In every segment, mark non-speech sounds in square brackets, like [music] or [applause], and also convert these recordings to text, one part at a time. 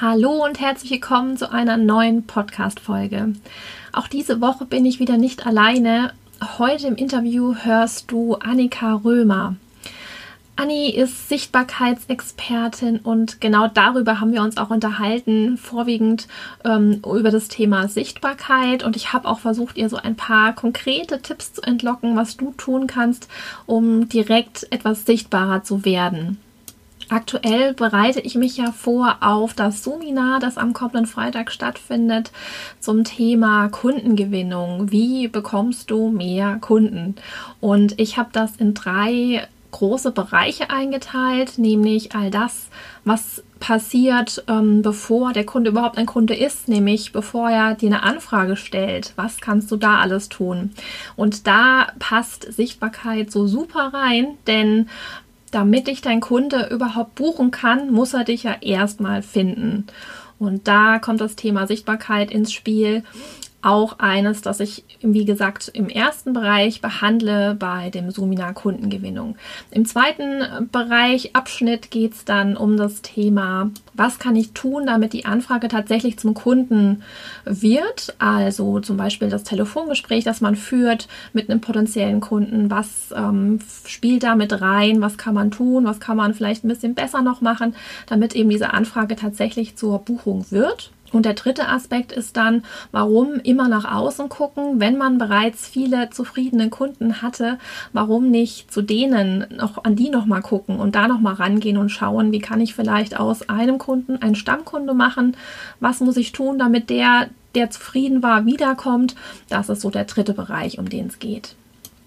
Hallo und herzlich willkommen zu einer neuen Podcast-Folge. Auch diese Woche bin ich wieder nicht alleine. Heute im Interview hörst du Annika Römer. Anni ist Sichtbarkeitsexpertin und genau darüber haben wir uns auch unterhalten, vorwiegend ähm, über das Thema Sichtbarkeit. Und ich habe auch versucht, ihr so ein paar konkrete Tipps zu entlocken, was du tun kannst, um direkt etwas sichtbarer zu werden. Aktuell bereite ich mich ja vor auf das Seminar, das am kommenden Freitag stattfindet, zum Thema Kundengewinnung. Wie bekommst du mehr Kunden? Und ich habe das in drei große Bereiche eingeteilt, nämlich all das, was passiert, ähm, bevor der Kunde überhaupt ein Kunde ist, nämlich bevor er dir eine Anfrage stellt. Was kannst du da alles tun? Und da passt Sichtbarkeit so super rein, denn damit dich dein Kunde überhaupt buchen kann, muss er dich ja erstmal finden. Und da kommt das Thema Sichtbarkeit ins Spiel auch eines, das ich, wie gesagt, im ersten Bereich behandle bei dem Sumina Kundengewinnung. Im zweiten Bereich, Abschnitt, geht es dann um das Thema, was kann ich tun, damit die Anfrage tatsächlich zum Kunden wird. Also zum Beispiel das Telefongespräch, das man führt mit einem potenziellen Kunden. Was ähm, spielt da mit rein? Was kann man tun? Was kann man vielleicht ein bisschen besser noch machen, damit eben diese Anfrage tatsächlich zur Buchung wird? Und der dritte Aspekt ist dann, warum immer nach außen gucken, wenn man bereits viele zufriedene Kunden hatte, warum nicht zu denen noch an die noch mal gucken und da noch mal rangehen und schauen, wie kann ich vielleicht aus einem Kunden einen Stammkunde machen? Was muss ich tun, damit der, der zufrieden war, wiederkommt? Das ist so der dritte Bereich, um den es geht.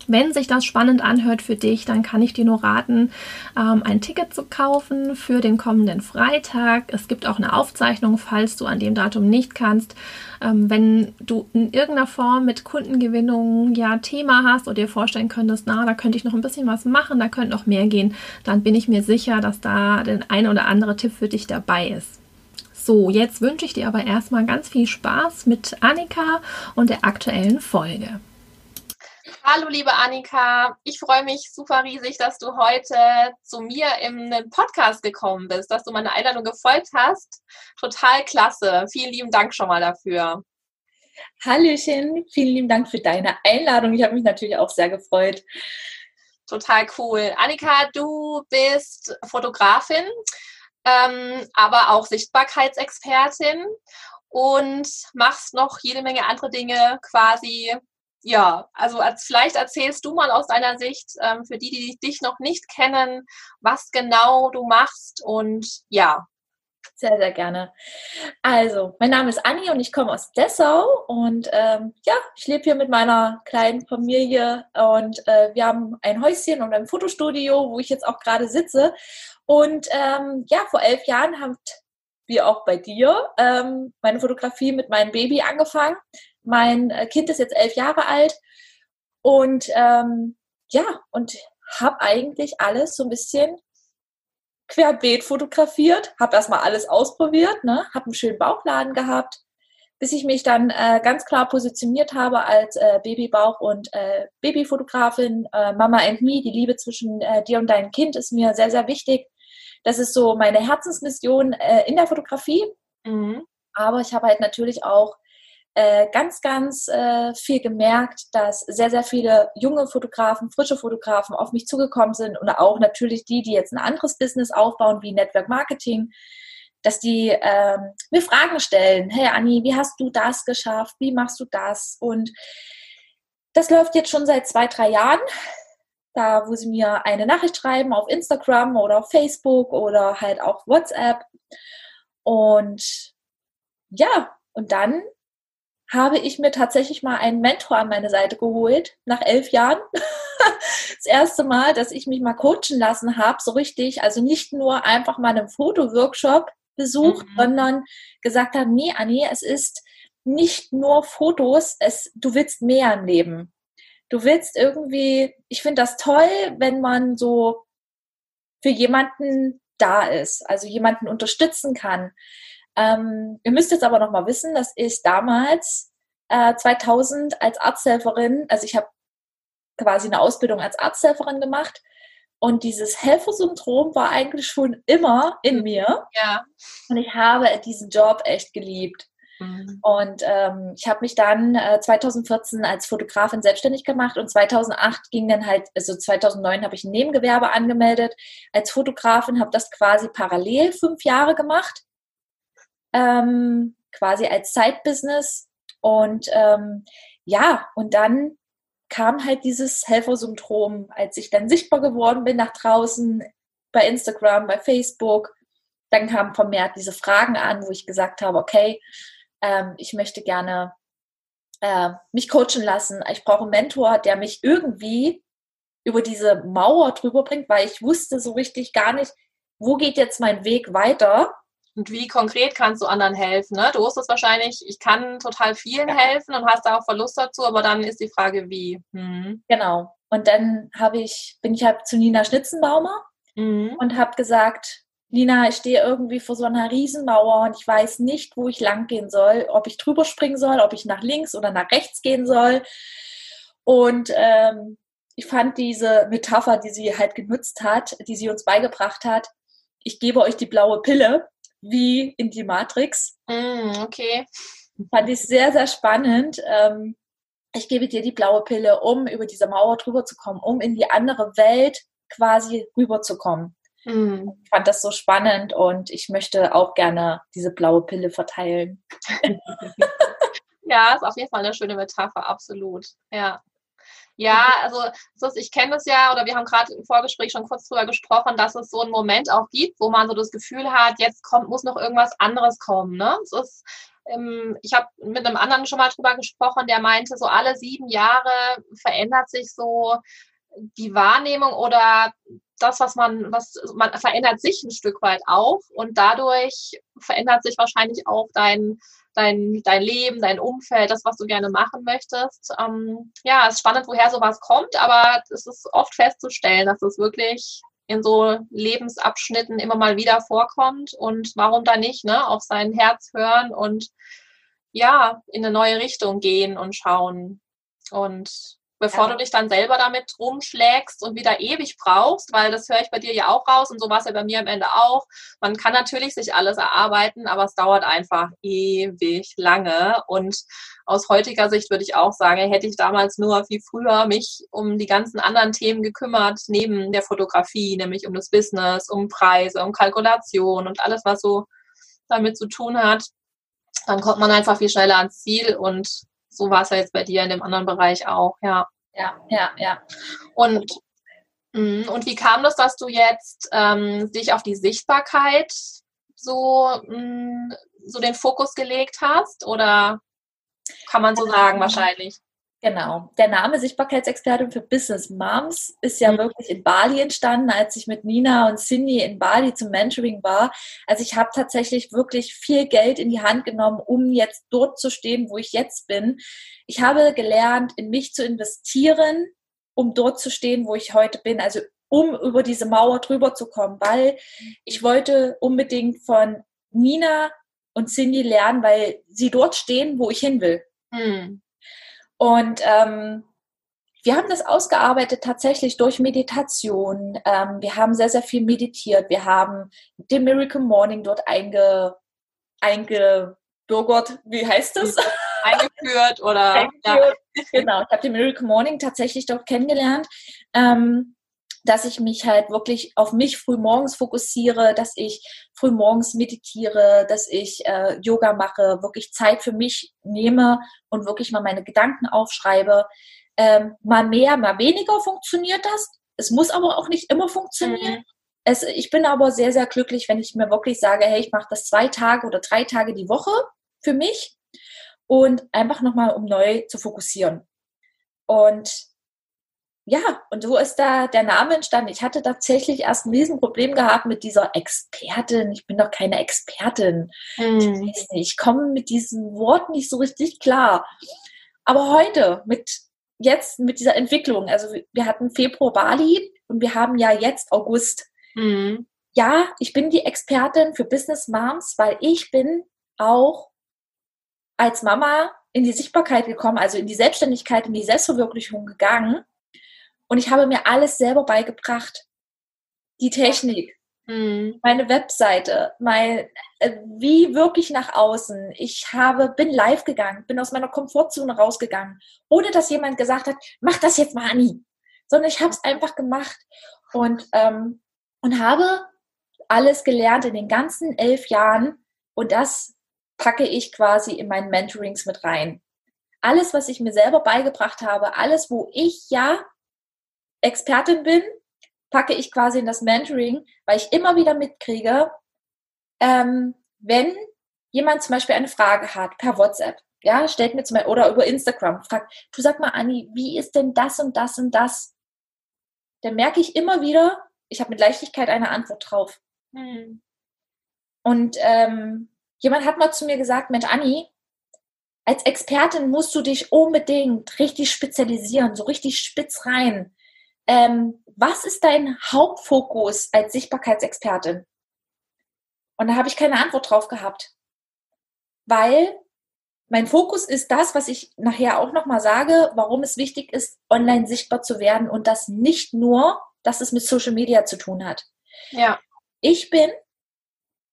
Wenn sich das spannend anhört für dich, dann kann ich dir nur raten, ähm, ein Ticket zu kaufen für den kommenden Freitag. Es gibt auch eine Aufzeichnung, falls du an dem Datum nicht kannst. Ähm, wenn du in irgendeiner Form mit Kundengewinnung ja Thema hast oder dir vorstellen könntest, na, da könnte ich noch ein bisschen was machen, da könnte noch mehr gehen, dann bin ich mir sicher, dass da der ein oder andere Tipp für dich dabei ist. So, jetzt wünsche ich dir aber erstmal ganz viel Spaß mit Annika und der aktuellen Folge. Hallo, liebe Annika. Ich freue mich super riesig, dass du heute zu mir im Podcast gekommen bist, dass du meine Einladung gefolgt hast. Total klasse. Vielen lieben Dank schon mal dafür. Hallöchen, vielen lieben Dank für deine Einladung. Ich habe mich natürlich auch sehr gefreut. Total cool. Annika, du bist Fotografin, ähm, aber auch Sichtbarkeitsexpertin und machst noch jede Menge andere Dinge quasi ja, also als, vielleicht erzählst du mal aus deiner Sicht, ähm, für die, die dich noch nicht kennen, was genau du machst und ja. Sehr, sehr gerne. Also, mein Name ist Anni und ich komme aus Dessau und ähm, ja, ich lebe hier mit meiner kleinen Familie und äh, wir haben ein Häuschen und ein Fotostudio, wo ich jetzt auch gerade sitze. Und ähm, ja, vor elf Jahren haben wir auch bei dir ähm, meine Fotografie mit meinem Baby angefangen. Mein äh, Kind ist jetzt elf Jahre alt und ähm, ja, und habe eigentlich alles so ein bisschen querbeet fotografiert, habe erstmal alles ausprobiert, ne, habe einen schönen Bauchladen gehabt, bis ich mich dann äh, ganz klar positioniert habe als äh, Babybauch- und äh, Babyfotografin, äh, Mama and Me. Die Liebe zwischen äh, dir und deinem Kind ist mir sehr, sehr wichtig. Das ist so meine Herzensmission in der Fotografie. Mhm. Aber ich habe halt natürlich auch äh, ganz, ganz äh, viel gemerkt, dass sehr, sehr viele junge Fotografen, frische Fotografen auf mich zugekommen sind und auch natürlich die, die jetzt ein anderes Business aufbauen, wie Network Marketing, dass die ähm, mir Fragen stellen. Hey Anni, wie hast du das geschafft? Wie machst du das? Und das läuft jetzt schon seit zwei, drei Jahren. Da, wo sie mir eine Nachricht schreiben auf Instagram oder auf Facebook oder halt auch WhatsApp. Und ja, und dann habe ich mir tatsächlich mal einen Mentor an meine Seite geholt, nach elf Jahren. [laughs] das erste Mal, dass ich mich mal coachen lassen habe, so richtig. Also nicht nur einfach mal einen Fotoworkshop besucht, mhm. sondern gesagt habe, nee, Anni, es ist nicht nur Fotos, es, du willst mehr im Leben. Du willst irgendwie, ich finde das toll, wenn man so für jemanden da ist, also jemanden unterstützen kann. Ähm, ihr müsst jetzt aber noch mal wissen, dass ich damals äh, 2000 als Arzthelferin, also ich habe quasi eine Ausbildung als Arzthelferin gemacht Und dieses Helfersyndrom war eigentlich schon immer in mir. Ja. Und ich habe diesen Job echt geliebt. Mhm. Und ähm, ich habe mich dann äh, 2014 als Fotografin selbstständig gemacht und 2008 ging dann halt, also 2009 habe ich ein Nebengewerbe angemeldet als Fotografin, habe das quasi parallel fünf Jahre gemacht, ähm, quasi als Side-Business. Und ähm, ja, und dann kam halt dieses Helfersyndrom, als ich dann sichtbar geworden bin nach draußen bei Instagram, bei Facebook. Dann kamen vermehrt diese Fragen an, wo ich gesagt habe, okay, ähm, ich möchte gerne äh, mich coachen lassen. Ich brauche einen Mentor, der mich irgendwie über diese Mauer drüber bringt, weil ich wusste so richtig gar nicht, wo geht jetzt mein Weg weiter. Und wie konkret kannst du anderen helfen? Ne? Du wusstest wahrscheinlich, ich kann total vielen Ja. helfen und hast da auch Verlust dazu, aber dann ist die Frage, wie. Mhm. Genau. Und dann habe ich, bin ich halt zu Nina Schnitzenbaumer Mhm. und habe gesagt, Nina, ich stehe irgendwie vor so einer Riesenmauer und ich weiß nicht, wo ich lang gehen soll, ob ich drüber springen soll, ob ich nach links oder nach rechts gehen soll. Und ähm, ich fand diese Metapher, die sie halt genutzt hat, die sie uns beigebracht hat, ich gebe euch die blaue Pille, wie in die Matrix, Mhm, okay. fand ich sehr, sehr spannend. Ähm, ich gebe dir die blaue Pille, um über diese Mauer drüber zu kommen, um in die andere Welt quasi rüberzukommen. Mhm. Ich fand das so spannend und ich möchte auch gerne diese blaue Pille verteilen. [laughs] Ja, ist auf jeden Fall eine schöne Metapher, absolut. Ja. Ja, also ich kenne das ja, oder wir haben gerade im Vorgespräch schon kurz drüber gesprochen, dass es so einen Moment auch gibt, wo man so das Gefühl hat, jetzt kommt, muss noch irgendwas anderes kommen. Ne? Es ist, ähm, ich habe mit einem anderen schon mal drüber gesprochen, der meinte, so alle sieben Jahre verändert sich so die Wahrnehmung oder das, was man, was man verändert sich ein Stück weit auch und dadurch verändert sich wahrscheinlich auch dein dein, dein Leben, dein Umfeld, das, was du gerne machen möchtest. Ähm, ja, es ist spannend, woher sowas kommt, aber es ist oft festzustellen, dass es wirklich in so Lebensabschnitten immer mal wieder vorkommt und warum da nicht, ne, auf sein Herz hören und ja, in eine neue Richtung gehen und schauen. Und bevor Ja. du dich dann selber damit rumschlägst und wieder ewig brauchst, weil das höre ich bei dir ja auch raus und so war es ja bei mir am Ende auch. Man kann natürlich sich alles erarbeiten, aber es dauert einfach ewig lange. Und aus heutiger Sicht würde ich auch sagen, hätte ich damals nur viel früher mich um die ganzen anderen Themen gekümmert, neben der Fotografie, nämlich um das Business, um Preise, um Kalkulation und alles, was so damit zu tun hat, dann kommt man einfach viel schneller ans Ziel und so war es ja jetzt bei dir in dem anderen Bereich auch, ja. Ja, ja, ja. Und, mm, und wie kam das, dass du jetzt ähm, dich auf die Sichtbarkeit so, mm, so den Fokus gelegt hast? Oder kann man so sagen, wahrscheinlich? Genau. Der Name Sichtbarkeitsexpertin für Business Moms ist ja Mhm. wirklich in Bali entstanden, als ich mit Nina und Cindy in Bali zum Mentoring war. Also ich habe tatsächlich wirklich viel Geld in die Hand genommen, um jetzt dort zu stehen, wo ich jetzt bin. Ich habe gelernt, in mich zu investieren, um dort zu stehen, wo ich heute bin. Also um über diese Mauer drüber zu kommen, weil ich wollte unbedingt von Nina und Cindy lernen, weil sie dort stehen, wo ich hin will. Hm. Und ähm, wir haben das ausgearbeitet tatsächlich durch Meditation. Ähm, wir haben sehr, sehr viel meditiert. Wir haben den Miracle Morning dort einge, eingebürgert. Wie heißt das? Eingeführt oder [laughs] ja. Eingeführt. Genau, ich habe den Miracle Morning tatsächlich dort kennengelernt. Ähm, dass ich mich halt wirklich auf mich früh morgens fokussiere, dass ich früh morgens meditiere, dass ich äh, Yoga mache, wirklich Zeit für mich nehme und wirklich mal meine Gedanken aufschreibe. Ähm, mal mehr, mal weniger funktioniert das. Es muss aber auch nicht immer funktionieren. Mhm. Es, ich bin aber sehr, sehr glücklich, wenn ich mir wirklich sage, hey, ich mache das zwei Tage oder drei Tage die Woche für mich und einfach nochmal, um neu zu fokussieren. Und ja, und so ist da der Name entstanden. Ich hatte tatsächlich erst ein Riesenproblem gehabt mit dieser Expertin. Ich bin doch keine Expertin. Ich, Hm. weiß nicht, ich komme mit diesem Wort nicht so richtig klar. Aber heute, mit jetzt mit dieser Entwicklung, also wir hatten Februar Bali und wir haben ja jetzt August. Hm. Ja, ich bin die Expertin für Business Moms, weil ich bin auch als Mama in die Sichtbarkeit gekommen, also in die Selbstständigkeit, in die Selbstverwirklichung gegangen. Und ich habe mir alles selber beigebracht. die Technik, mhm. meine Webseite, mein, äh, wie wirklich nach außen. Ich habe, bin live gegangen, bin aus meiner Komfortzone rausgegangen, ohne dass jemand gesagt hat, mach das jetzt mal, Anni. Sondern ich habe es einfach gemacht und, ähm, und habe alles gelernt in den ganzen elf Jahren und das packe ich quasi in meinen Mentorings mit rein. Alles, was ich mir selber beigebracht habe, alles, wo ich ja Expertin bin, packe ich quasi in das Mentoring, weil ich immer wieder mitkriege, ähm, wenn jemand zum Beispiel eine Frage hat per WhatsApp, ja, stellt mir zum Beispiel, oder über Instagram, fragt, du sag mal, Anni, wie ist denn das und das und das? Dann merke ich immer wieder, ich habe mit Leichtigkeit eine Antwort drauf. Hm. Und ähm, jemand hat mal zu mir gesagt, Mensch, Anni, als Expertin musst du dich unbedingt richtig spezialisieren, so richtig spitz rein. Ähm, was ist dein Hauptfokus als Sichtbarkeitsexpertin? Und da habe ich keine Antwort drauf gehabt, weil mein Fokus ist das, was ich nachher auch nochmal sage, warum es wichtig ist, online sichtbar zu werden und das nicht nur, dass es mit Social Media zu tun hat. Ja. Ich bin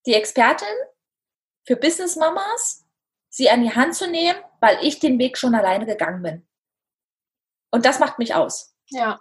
die Expertin für Business Mamas, sie an die Hand zu nehmen, weil ich den Weg schon alleine gegangen bin. Und das macht mich aus. Ja.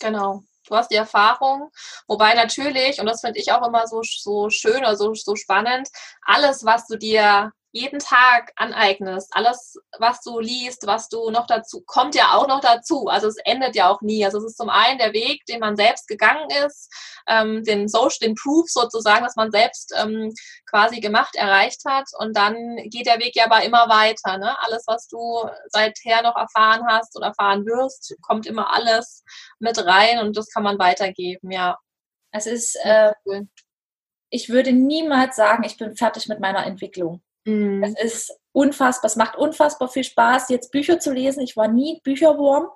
Genau. Du hast die Erfahrung, wobei natürlich, und das finde ich auch immer so, so schön oder so, so spannend, alles, was du dir jeden Tag aneignest, alles, was du liest, was du noch dazu, kommt ja auch noch dazu. Also es endet ja auch nie. Also es ist zum einen der Weg, den man selbst gegangen ist, ähm, den Social, den Proof sozusagen, dass man selbst ähm, quasi gemacht, erreicht hat. Und dann geht der Weg ja aber immer weiter. Ne? Alles, was du seither noch erfahren hast oder erfahren wirst, kommt immer alles mit rein und das kann man weitergeben, ja. Es ist, äh, ich würde niemals sagen, ich bin fertig mit meiner Entwicklung. Mhm. Es ist unfassbar, es macht unfassbar viel Spaß, jetzt Bücher zu lesen. Ich war nie Bücherwurm.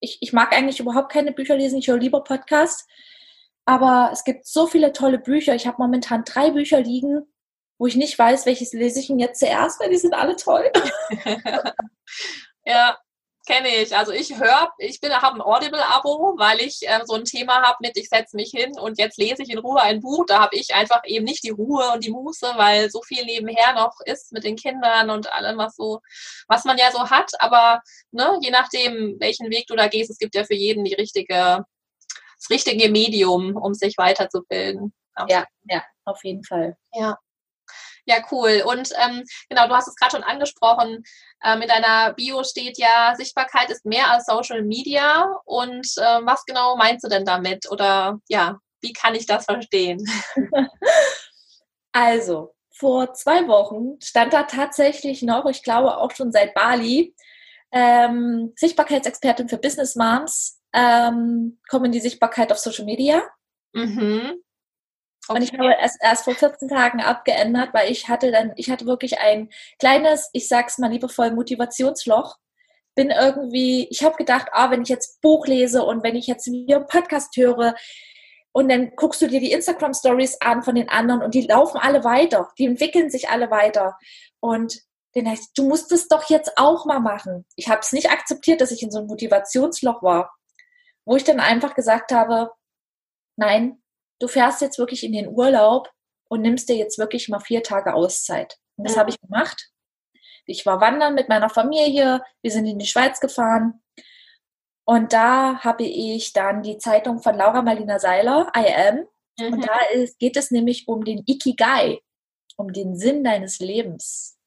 Ich, ich mag eigentlich überhaupt keine Bücher lesen, ich höre lieber Podcasts. Aber es gibt so viele tolle Bücher. Ich habe momentan drei Bücher liegen, wo ich nicht weiß, welches lese ich denn jetzt zuerst, weil die sind alle toll. [laughs] ja, Kenne ich. Also ich höre, ich bin, habe ein Audible-Abo, weil ich äh, so ein Thema habe mit, ich setze mich hin und jetzt lese ich in Ruhe ein Buch. Da habe ich einfach eben nicht die Ruhe und die Muße, weil so viel nebenher noch ist mit den Kindern und allem, was so, was man ja so hat. Aber ne, je nachdem, welchen Weg du da gehst, es gibt ja für jeden die richtige, das richtige Medium, um sich weiterzubilden. Ja, ja, auf jeden Fall. Ja. Ja, cool. Und ähm, genau, du hast es gerade schon angesprochen. Ähm, in deiner Bio steht ja, Sichtbarkeit ist mehr als Social Media. Und äh, was genau meinst du denn damit? Oder ja, wie kann ich das verstehen? [laughs] Also, vor zwei Wochen stand da tatsächlich noch, ich glaube auch schon seit Bali, ähm, Sichtbarkeitsexpertin für Business Moms, ähm, kommen die Sichtbarkeit auf Social Media. Mhm. Okay. Und ich habe es erst vor 14 Tagen abgeändert, weil ich hatte dann, ich hatte wirklich ein kleines, ich sag's mal liebevoll, Motivationsloch. Bin irgendwie, ich habe gedacht, ah, wenn ich jetzt Buch lese und wenn ich jetzt hier einen Podcast höre und dann guckst du dir die Instagram Stories an von den anderen und die laufen alle weiter, die entwickeln sich alle weiter. Und dann heißt, du musst es doch jetzt auch mal machen. Ich habe es nicht akzeptiert, dass ich in so einem Motivationsloch war, wo ich dann einfach gesagt habe, nein, du fährst jetzt wirklich in den Urlaub und nimmst dir jetzt wirklich mal vier Tage Auszeit. Und das ja. habe ich gemacht. Ich war wandern mit meiner Familie, wir sind in die Schweiz gefahren. Und da habe ich dann die Zeitung von Laura Marlina Seiler, I Am. Mhm. Und da ist, geht es nämlich um den Ikigai, um den Sinn deines Lebens.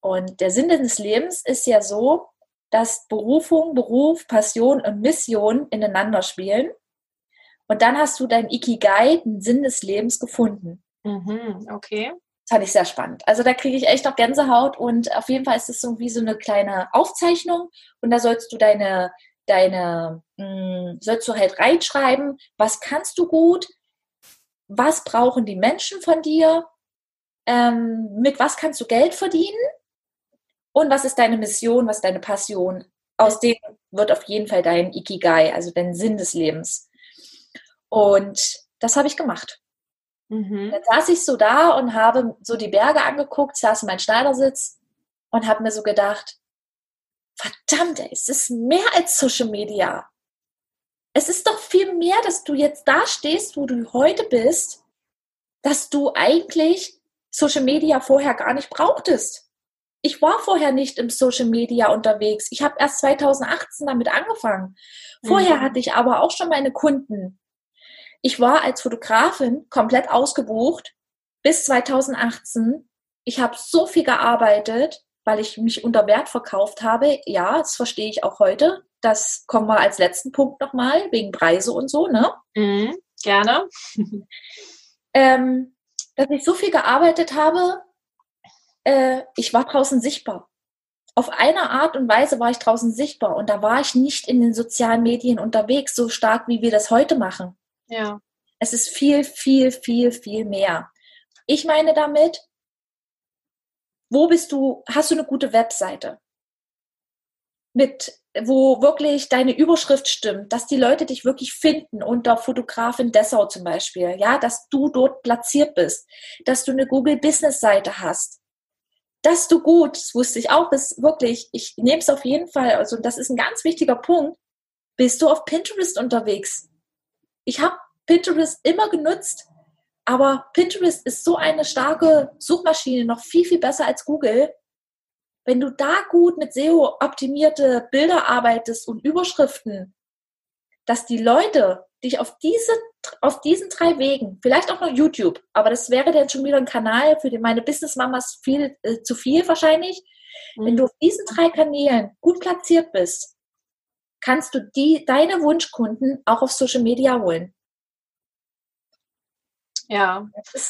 Und der Sinn deines Lebens ist ja so, dass Berufung, Beruf, Passion und Mission ineinander spielen. Und dann hast du dein Ikigai, den Sinn des Lebens gefunden. Mhm, okay. Das fand ich sehr spannend. Also da kriege ich echt noch Gänsehaut und auf jeden Fall ist es so wie so eine kleine Aufzeichnung und da sollst du deine, deine, mh, hm, sollst du halt reinschreiben, was kannst du gut, was brauchen die Menschen von dir, ähm, mit was kannst du Geld verdienen und was ist deine Mission, was ist deine Passion. Aus dem wird auf jeden Fall dein Ikigai, also dein Sinn des Lebens. Und das habe ich gemacht. Mhm. Dann saß ich so da und habe so die Berge angeguckt, saß in meinem Schneidersitz und habe mir so gedacht, verdammt, ey, es ist mehr als Social Media. es ist doch viel mehr, dass du jetzt da stehst, wo du heute bist, dass du eigentlich Social Media vorher gar nicht brauchtest. Ich war vorher nicht im Social Media unterwegs. Ich habe erst 2018 damit angefangen. Vorher mhm. hatte ich aber auch schon meine Kunden. Ich war als Fotografin komplett ausgebucht bis 2018. Ich habe so viel gearbeitet, weil ich mich unter Wert verkauft habe. Ja, das verstehe ich auch heute. Das kommen wir als letzten Punkt nochmal, wegen Preise und so, ne? Mhm, gerne. [laughs] ähm, dass ich so viel gearbeitet habe, äh, ich war draußen sichtbar. Auf eine Art und Weise war ich draußen sichtbar und da war ich nicht in den sozialen Medien unterwegs, so stark wie wir das heute machen. Ja. Es ist viel, viel, viel, viel mehr. Ich meine damit, wo bist du, hast du eine gute Webseite? Mit wo wirklich deine Überschrift stimmt, dass die Leute dich wirklich finden unter Fotografin Dessau zum Beispiel, ja, dass du dort platziert bist, dass du eine Google Business Seite hast, dass du gut, das wusste ich auch, ist wirklich, ich nehme es auf jeden Fall, also das ist ein ganz wichtiger Punkt, bist du auf Pinterest unterwegs. Ich habe Pinterest immer genutzt, aber Pinterest ist so eine starke Suchmaschine, noch viel, viel besser als Google wenn du da gut mit SEO optimierte Bilder arbeitest und Überschriften, dass die Leute dich auf diese, auf diesen drei Wegen, vielleicht auch noch YouTube, aber das wäre dann schon wieder ein Kanal für die, meine Business Mamas viel, äh, zu viel wahrscheinlich. Mhm. Wenn du auf diesen drei Kanälen gut platziert bist, kannst du die, deine Wunschkunden auch auf Social Media holen. Ja,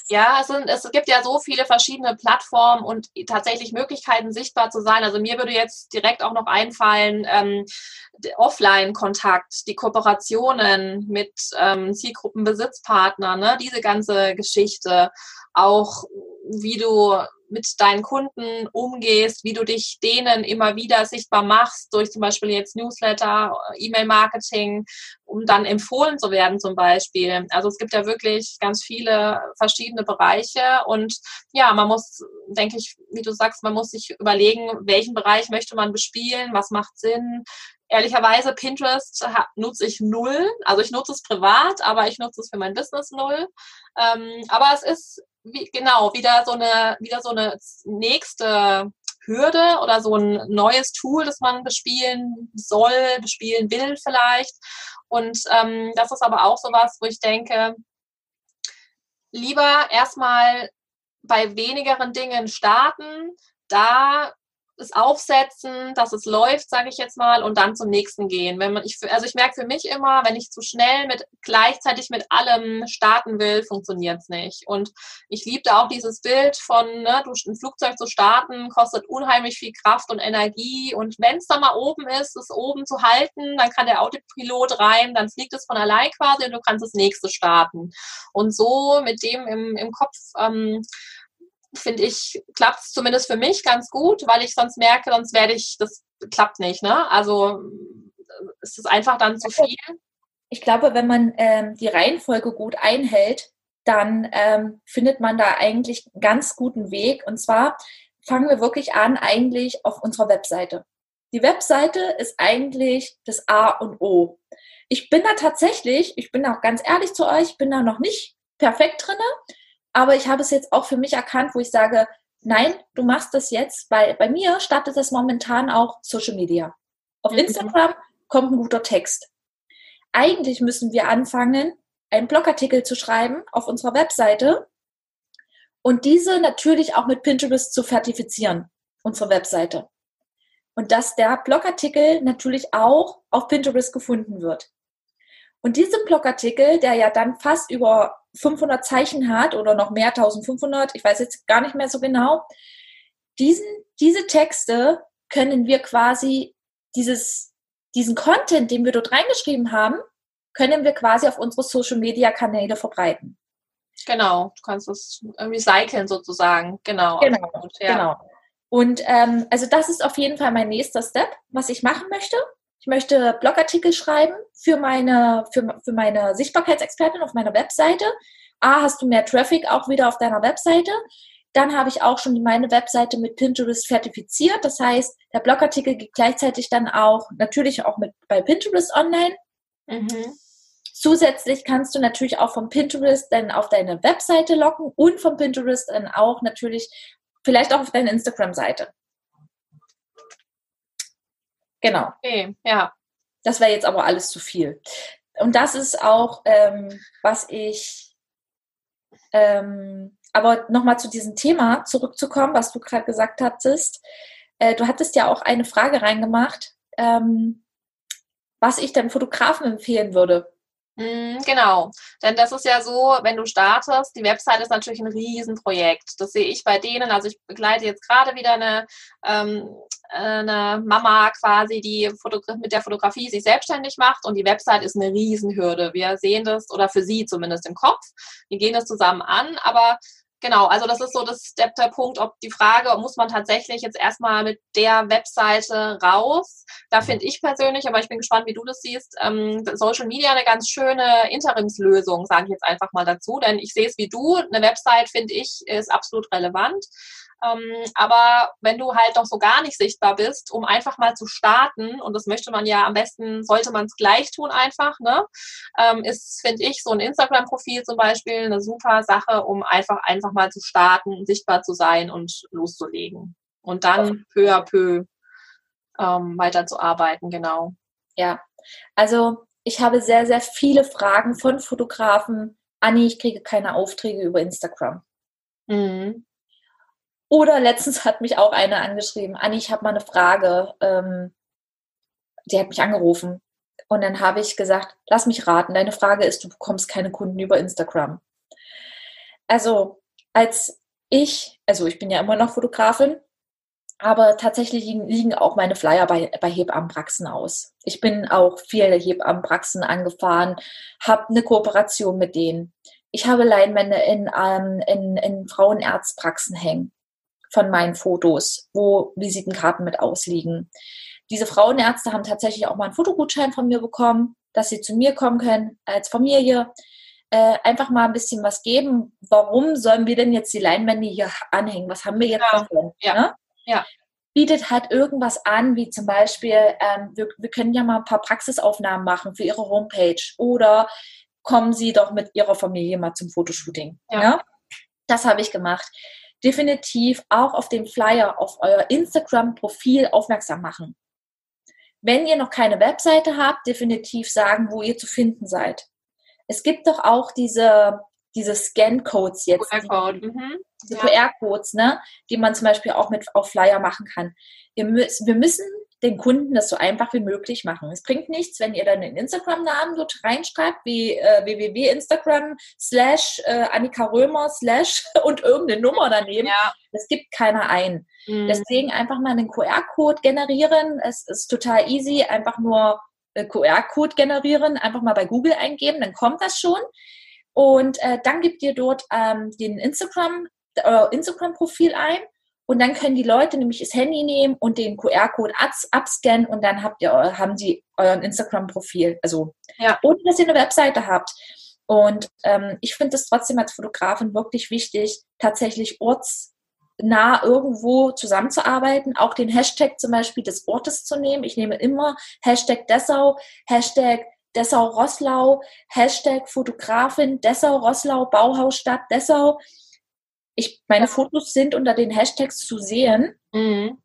ja es, sind, es gibt ja so viele verschiedene Plattformen und tatsächlich Möglichkeiten, sichtbar zu sein. Also mir würde jetzt direkt auch noch einfallen, ähm, Offline-Kontakt, die Kooperationen mit ähm, Zielgruppenbesitzpartnern, ne? diese ganze Geschichte, auch wie du mit deinen Kunden umgehst, wie du dich denen immer wieder sichtbar machst, durch zum Beispiel jetzt Newsletter, E-Mail-Marketing, um dann empfohlen zu werden zum Beispiel. Also es gibt ja wirklich ganz viele verschiedene Bereiche und ja, man muss, denke ich, wie du sagst, man muss sich überlegen, welchen Bereich möchte man bespielen, was macht Sinn, ehrlicherweise, Pinterest nutze ich null. Also ich nutze es privat, aber ich nutze es für mein Business null. Ähm, aber es ist wie, genau wieder so eine wieder so eine nächste Hürde oder so ein neues Tool, das man bespielen soll, bespielen will vielleicht. Und ähm, das ist aber auch sowas, wo ich denke, lieber erstmal bei wenigeren Dingen starten, da es aufsetzen, dass es läuft, sage ich jetzt mal, und dann zum nächsten gehen. Wenn man, ich, also ich merke für mich immer, wenn ich zu schnell mit gleichzeitig mit allem starten will, funktioniert es nicht. Und ich liebte auch dieses Bild von, ne, du ein Flugzeug zu starten, kostet unheimlich viel Kraft und Energie. Und wenn es dann mal oben ist, es oben zu halten, dann kann der Autopilot rein, dann fliegt es von allein quasi und du kannst das nächste starten. Und so mit dem im, im Kopf ähm, finde ich, klappt es zumindest für mich ganz gut, weil ich sonst merke, sonst werde ich, das klappt nicht. Ne? Also ist es einfach dann zu viel. Ich glaube, wenn man ähm, die Reihenfolge gut einhält, dann ähm, findet man da eigentlich einen ganz guten Weg. Und zwar fangen wir wirklich an, eigentlich auf unserer Webseite. Die Webseite ist eigentlich das A und O. Ich bin da tatsächlich, ich bin auch ganz ehrlich zu euch, ich bin da noch nicht perfekt drinne. Aber ich habe es jetzt auch für mich erkannt, wo ich sage, nein, du machst das jetzt, weil bei mir startet das momentan auch Social Media. Auf mhm. Instagram kommt ein guter Text. Eigentlich müssen wir anfangen, einen Blogartikel zu schreiben auf unserer Webseite und diese natürlich auch mit Pinterest zu zertifizieren, unsere Webseite. Und dass der Blogartikel natürlich auch auf Pinterest gefunden wird. Und diesen Blogartikel, der ja dann fast über 500 Zeichen hat oder noch mehr, 1500, ich weiß jetzt gar nicht mehr so genau, diesen, diese Texte können wir quasi dieses, diesen Content, den wir dort reingeschrieben haben, können wir quasi auf unsere Social Media Kanäle verbreiten. Genau, du kannst es recyceln sozusagen. Genau. Genau. Gut, ja. genau. Und ähm, also das ist auf jeden Fall mein nächster Step, was ich machen möchte. Ich möchte Blogartikel schreiben für meine, für, für meine Sichtbarkeitsexpertin auf meiner Webseite. A, hast du mehr Traffic auch wieder auf deiner Webseite. Dann habe ich auch schon meine Webseite mit Pinterest zertifiziert. Das heißt, der Blogartikel geht gleichzeitig dann auch, natürlich auch mit bei Pinterest online. Mhm. Zusätzlich kannst du natürlich auch vom Pinterest dann auf deine Webseite locken und vom Pinterest dann auch natürlich vielleicht auch auf deine Instagram-Seite. Genau. Okay, ja. Das wäre jetzt aber alles zu viel. Und das ist auch, ähm, was ich, ähm, aber nochmal zu diesem Thema zurückzukommen, was du gerade gesagt hattest. Äh, du hattest ja auch eine Frage reingemacht, ähm, was ich dann Fotografen empfehlen würde. Mhm, genau, denn das ist ja so, wenn du startest, die Website ist natürlich ein Riesenprojekt. Das sehe ich bei denen. Also ich begleite jetzt gerade wieder eine, ähm, eine Mama quasi, die mit der Fotografie sich selbstständig macht und die Website ist eine Riesenhürde. Wir sehen das, oder für sie zumindest im Kopf. Wir gehen das zusammen an, aber Genau, also das ist so das, der, der Punkt, ob die Frage, muss man tatsächlich jetzt erstmal mit der Webseite raus? Da finde ich persönlich, aber ich bin gespannt, wie du das siehst, ähm, Social Media eine ganz schöne Interimslösung, sage ich jetzt einfach mal dazu, denn ich sehe es wie du, eine Website, finde ich, ist absolut relevant. Ähm, aber wenn du halt doch so gar nicht sichtbar bist, um einfach mal zu starten, und das möchte man ja am besten, sollte man es gleich tun einfach, ne, ähm, ist, finde ich, so ein Instagram-Profil zum Beispiel eine super Sache, um einfach, einfach mal zu starten, sichtbar zu sein und loszulegen. Und dann peu à peu ähm, weiterzuarbeiten, genau. Ja, also ich habe sehr, sehr viele Fragen von Fotografen. Anni, ich kriege keine Aufträge über Instagram. Mhm. Oder letztens hat mich auch eine angeschrieben, Anni, ich habe mal eine Frage. Ähm, die hat mich angerufen. Und dann habe ich gesagt, lass mich raten, deine Frage ist, du bekommst keine Kunden über Instagram. Also als ich, also ich bin ja immer noch Fotografin, aber tatsächlich liegen, auch meine Flyer bei, bei Hebammenpraxen aus. Ich bin auch viele Hebammenpraxen angefahren, habe eine Kooperation mit denen. Ich habe Leinwände in, ähm, in, in Frauenarztpraxen hängen von meinen Fotos, wo Visitenkarten mit ausliegen. Diese Frauenärzte haben tatsächlich auch mal einen Fotogutschein von mir bekommen, dass sie zu mir kommen können als Familie. Äh, einfach mal ein bisschen was geben. Warum sollen wir denn jetzt die Leinwände hier anhängen? Was haben wir jetzt ja. davon? Ja. Ne? ja. Bietet halt irgendwas an, wie zum Beispiel, ähm, wir, wir können ja mal ein paar Praxisaufnahmen machen für Ihre Homepage oder kommen Sie doch mit Ihrer Familie mal zum Fotoshooting. Ja. ja? Das habe ich gemacht definitiv auch auf den Flyer auf euer Instagram-Profil aufmerksam machen. Wenn ihr noch keine Webseite habt, definitiv sagen, wo ihr zu finden seid. Es gibt doch auch diese, diese Scan-Codes jetzt. QR-Code. Mhm. Diese ja. QR-Codes, ne, die man zum Beispiel auch mit auf Flyer machen kann. Müsst, wir müssen den Kunden das so einfach wie möglich machen. Es bringt nichts, wenn ihr dann den Instagram-Namen dort reinschreibt, wie äh, www.instagram slash äh, Annika Römer slash [laughs] und irgendeine Nummer daneben. Ja. Das gibt keiner ein. Mhm. Deswegen einfach mal einen QR-Code generieren. Es ist total easy. Einfach nur äh, QR-Code generieren, einfach mal bei Google eingeben, dann kommt das schon. Und äh, dann gebt ihr dort ähm, den Instagram, äh, Instagram-Profil ein und dann können die Leute nämlich das Handy nehmen und den QR-Code abscannen und dann habt ihr, haben sie euren Instagram-Profil. Also, ja. ohne dass ihr eine Webseite habt. Und ähm, ich finde es trotzdem als Fotografin wirklich wichtig, tatsächlich ortsnah irgendwo zusammenzuarbeiten, auch den Hashtag zum Beispiel des Ortes zu nehmen. Ich nehme immer Hashtag Dessau, Hashtag Dessau-Rosslau, Hashtag Fotografin Dessau-Rosslau, Bauhausstadt Dessau ich, meine Fotos sind unter den Hashtags zu sehen. Mhm.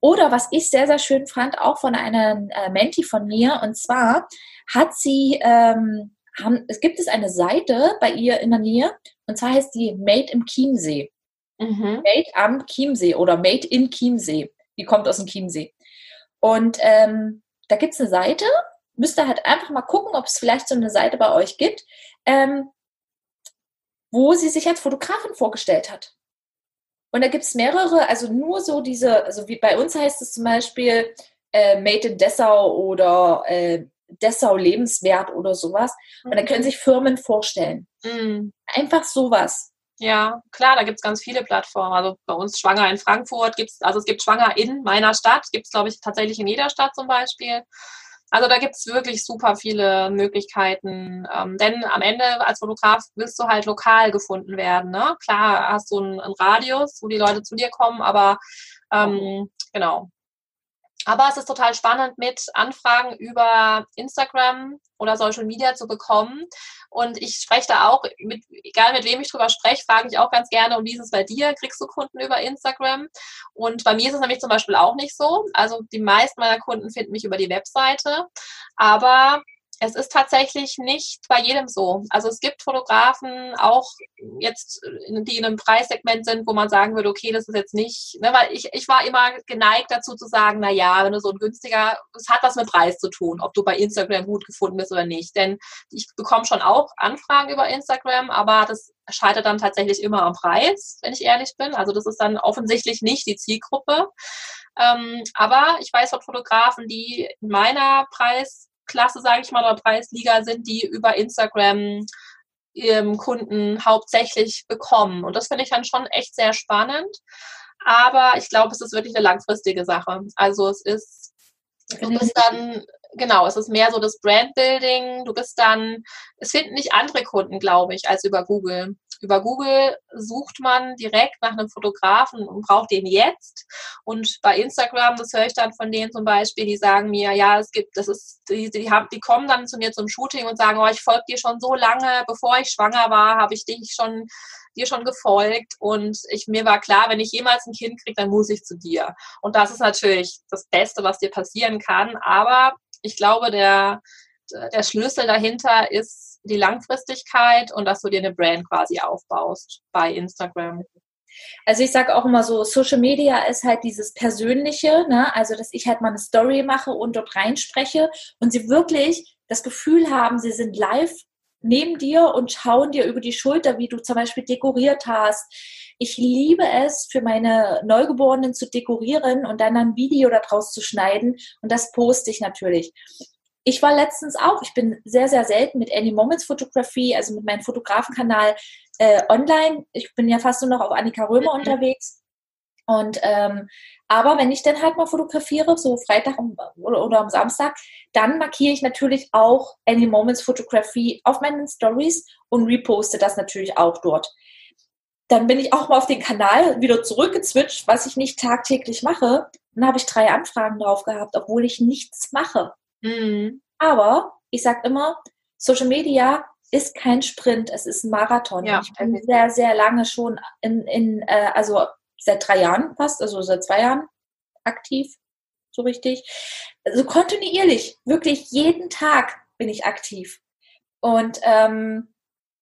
Oder was ich sehr, sehr schön fand, auch von einer äh, Menti von mir, und zwar hat sie, ähm, haben, es gibt es eine Seite bei ihr in der Nähe, und zwar heißt die Made im Chiemsee. Mhm. Made am Chiemsee oder Made in Chiemsee. Die kommt aus dem Chiemsee. Und ähm, da gibt es eine Seite, müsst ihr halt einfach mal gucken, ob es vielleicht so eine Seite bei euch gibt. Ähm, wo sie sich als Fotografin vorgestellt hat. Und da gibt es mehrere, also nur so diese, also wie bei uns heißt es zum Beispiel äh, Made in Dessau oder äh, Dessau lebenswert oder sowas. Und da können mhm. sich Firmen vorstellen. Mhm. Einfach sowas. Ja, klar, da gibt es ganz viele Plattformen. Also bei uns Schwanger in Frankfurt gibt es, also es gibt Schwanger in meiner Stadt, gibt es, glaube ich, tatsächlich in jeder Stadt zum Beispiel. Also da gibt es wirklich super viele Möglichkeiten. Ähm, denn am Ende als Fotograf willst du halt lokal gefunden werden. Ne? Klar hast du einen, einen Radius, wo die Leute zu dir kommen, aber ähm, genau. aber es ist total spannend, mit Anfragen über Instagram oder Social Media zu bekommen. Und ich spreche da auch, mit, egal mit wem ich drüber spreche, frage ich auch ganz gerne, und wie ist es bei dir? Kriegst du Kunden über Instagram? Und bei mir ist es nämlich zum Beispiel auch nicht so. Also die meisten meiner Kunden finden mich über die Webseite. Aber es ist tatsächlich nicht bei jedem so. Also es gibt Fotografen auch jetzt, die in einem Preissegment sind, wo man sagen würde, okay, das ist jetzt nicht, ne, weil ich, ich war immer geneigt dazu zu sagen, na ja, wenn du so ein günstiger, es hat was mit Preis zu tun, ob du bei Instagram gut gefunden bist oder nicht. Denn ich bekomme schon auch Anfragen über Instagram, aber das scheitert dann tatsächlich immer am Preis, wenn ich ehrlich bin. Also das ist dann offensichtlich nicht die Zielgruppe. Ähm, aber ich weiß von Fotografen, die in meiner Preis Klasse, sage ich mal, oder Preisliga sind, die über Instagram ihrem Kunden hauptsächlich bekommen. Und das finde ich dann schon echt sehr spannend. Aber ich glaube, es ist wirklich eine langfristige Sache. Also es ist, du bist dann, genau, es ist mehr so das Brandbuilding. Du bist dann, es finden nicht andere Kunden, glaube ich, als über Google über Google sucht man direkt nach einem Fotografen und braucht den jetzt. Und bei Instagram, das höre ich dann von denen zum Beispiel, die sagen mir, ja, es gibt, das ist, die, die, haben, die kommen dann zu mir zum Shooting und sagen, oh, ich folge dir schon so lange, bevor ich schwanger war, habe ich dich schon dir schon gefolgt und ich, mir war klar, wenn ich jemals ein Kind kriege, dann muss ich zu dir. Und das ist natürlich das Beste, was dir passieren kann. Aber ich glaube, der, der Schlüssel dahinter ist die Langfristigkeit und dass du dir eine Brand quasi aufbaust bei Instagram. Also ich sage auch immer so, Social Media ist halt dieses Persönliche, ne? also dass ich halt mal eine Story mache und dort reinspreche und sie wirklich das Gefühl haben, sie sind live neben dir und schauen dir über die Schulter, wie du zum Beispiel dekoriert hast. Ich liebe es, für meine Neugeborenen zu dekorieren und dann ein Video daraus zu schneiden und das poste ich natürlich. Ich war letztens auch, ich bin sehr, sehr selten mit Any Moments Fotografie, also mit meinem Fotografenkanal äh, online. Ich bin ja fast nur noch auf Annika Römer mhm. unterwegs. Und ähm, aber wenn ich dann halt mal fotografiere, so Freitag oder, oder am Samstag, dann markiere ich natürlich auch Any Moments Fotografie auf meinen Stories und reposte das natürlich auch dort. Dann bin ich auch mal auf den Kanal wieder zurückgezwitscht, was ich nicht tagtäglich mache. Dann habe ich drei Anfragen drauf gehabt, obwohl ich nichts mache. Mhm. Aber ich sage immer, Social Media ist kein Sprint, es ist ein Marathon. Ja. Ich bin sehr, sehr lange schon in, in äh, also seit drei Jahren fast, also seit zwei Jahren aktiv, so richtig. Also kontinuierlich, wirklich jeden Tag bin ich aktiv. Und ähm,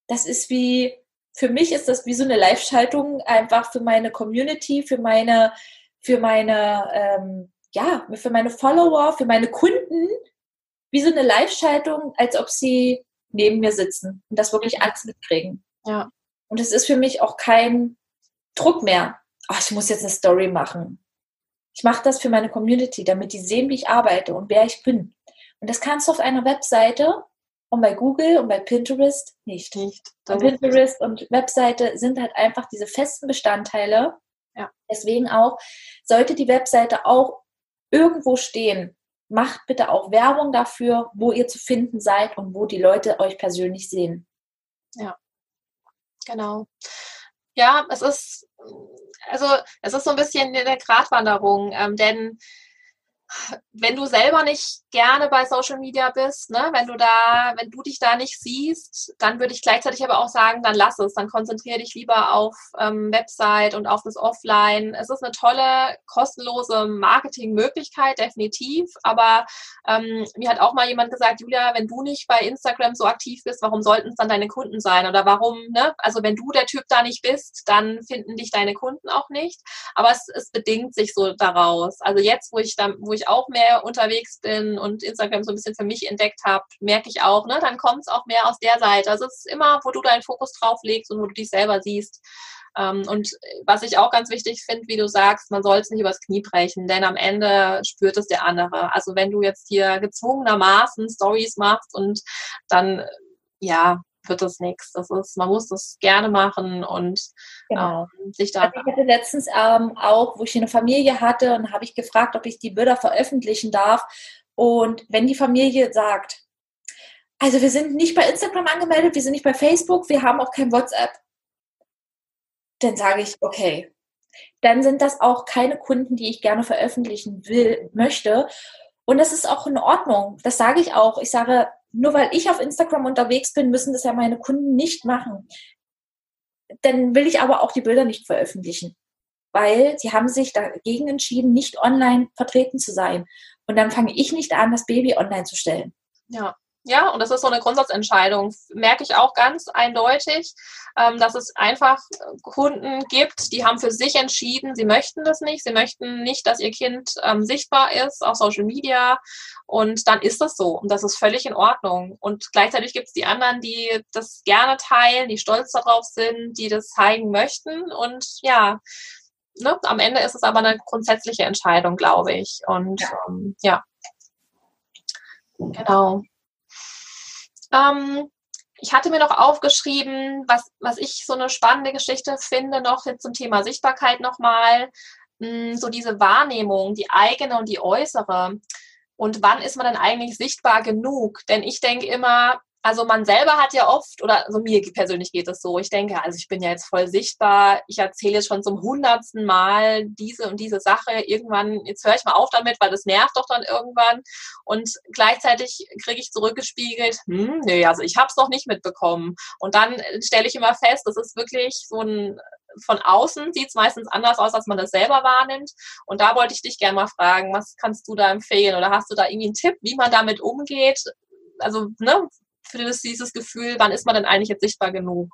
das ist wie, für mich ist das wie so eine Live-Schaltung einfach für meine Community, für meine, für meine ähm, ja, für meine Follower, für meine Kunden, wie so eine Live-Schaltung, als ob sie neben mir sitzen und das wirklich alles mitkriegen. Ja. Und es ist für mich auch kein Druck mehr. Ach, ich muss jetzt eine Story machen. Ich mache das für meine Community, damit die sehen, wie ich arbeite und wer ich bin. Und das kannst du auf einer Webseite und bei Google und bei Pinterest nicht. nicht. Und Pinterest und Webseite sind halt einfach diese festen Bestandteile. Ja. Deswegen auch sollte die Webseite auch irgendwo stehen, macht bitte auch Werbung dafür, wo ihr zu finden seid und wo die Leute euch persönlich sehen. Ja, genau. Ja, es ist, also es ist so ein bisschen eine Gratwanderung, ähm, denn wenn du selber nicht gerne bei Social Media bist, ne, wenn du da, wenn du dich da nicht siehst, dann würde ich gleichzeitig aber auch sagen, dann lass es, dann konzentriere dich lieber auf ähm, Website und auf das Offline. Es ist eine tolle, kostenlose Marketingmöglichkeit, definitiv. Aber ähm, mir hat auch mal jemand gesagt, Julia, wenn du nicht bei Instagram so aktiv bist, warum sollten es dann deine Kunden sein? Oder warum, ne? Also wenn du der Typ da nicht bist, dann finden dich deine Kunden auch nicht. Aber es, es bedingt sich so daraus. Also jetzt, wo ich da, wo ich auch mehr unterwegs bin und Instagram so ein bisschen für mich entdeckt habe, merke ich auch, ne, dann kommt es auch mehr aus der Seite. Also es ist immer, wo du deinen Fokus drauf legst und wo du dich selber siehst. Ähm, und was ich auch ganz wichtig finde, wie du sagst, man soll es nicht übers Knie brechen, denn am Ende spürt es der andere. Also wenn du jetzt hier gezwungenermaßen Stories machst und dann, ja, wird das nichts. Das ist, man muss das gerne machen und genau. ähm, sich da. Also ich hatte letztens ähm, auch, wo ich eine Familie hatte, und habe ich gefragt, ob ich die Bilder veröffentlichen darf. Und wenn die Familie sagt, also wir sind nicht bei Instagram angemeldet, wir sind nicht bei Facebook, wir haben auch kein WhatsApp, dann sage ich, okay. dann sind das auch keine Kunden, die ich gerne veröffentlichen will, möchte. Und das ist auch in Ordnung. Das sage ich auch. Ich sage, nur weil ich auf Instagram unterwegs bin, müssen das ja meine Kunden nicht machen. Dann will ich aber auch die Bilder nicht veröffentlichen, weil sie haben sich dagegen entschieden, nicht online vertreten zu sein. Und dann fange ich nicht an, das Baby online zu stellen. Ja. Ja, und das ist so eine Grundsatzentscheidung. Merke ich auch ganz eindeutig, ähm, dass es einfach Kunden gibt, die haben für sich entschieden, sie möchten das nicht. Sie möchten nicht, dass ihr Kind ähm, sichtbar ist auf Social Media. Und dann ist das so. Und das ist völlig in Ordnung. Und gleichzeitig gibt es die anderen, die das gerne teilen, die stolz darauf sind, die das zeigen möchten. Und ja, ne, am Ende ist es aber eine grundsätzliche Entscheidung, glaube ich. Und ja. Ähm, ja. Genau. Ähm, ich hatte mir noch aufgeschrieben, was, was ich so eine spannende Geschichte finde, noch jetzt zum Thema Sichtbarkeit nochmal. Hm, so diese Wahrnehmung, die eigene und die äußere. Und wann ist man denn eigentlich sichtbar genug? Denn ich denke immer, also man selber hat ja oft, oder also mir persönlich geht es so, ich denke, also ich bin ja jetzt voll sichtbar, ich erzähle jetzt schon zum hundertsten Mal diese und diese Sache, irgendwann, jetzt höre ich mal auf damit, weil das nervt doch dann irgendwann. Und gleichzeitig kriege ich zurückgespiegelt, hm, nee, also ich habe es noch nicht mitbekommen. Und dann stelle ich immer fest, das ist wirklich so ein von außen sieht es meistens anders aus, als man das selber wahrnimmt. Und da wollte ich dich gerne mal fragen, was kannst du da empfehlen? Oder hast du da irgendwie einen Tipp, wie man damit umgeht? Also, ne, für das, dieses Gefühl, wann ist man denn eigentlich jetzt sichtbar genug?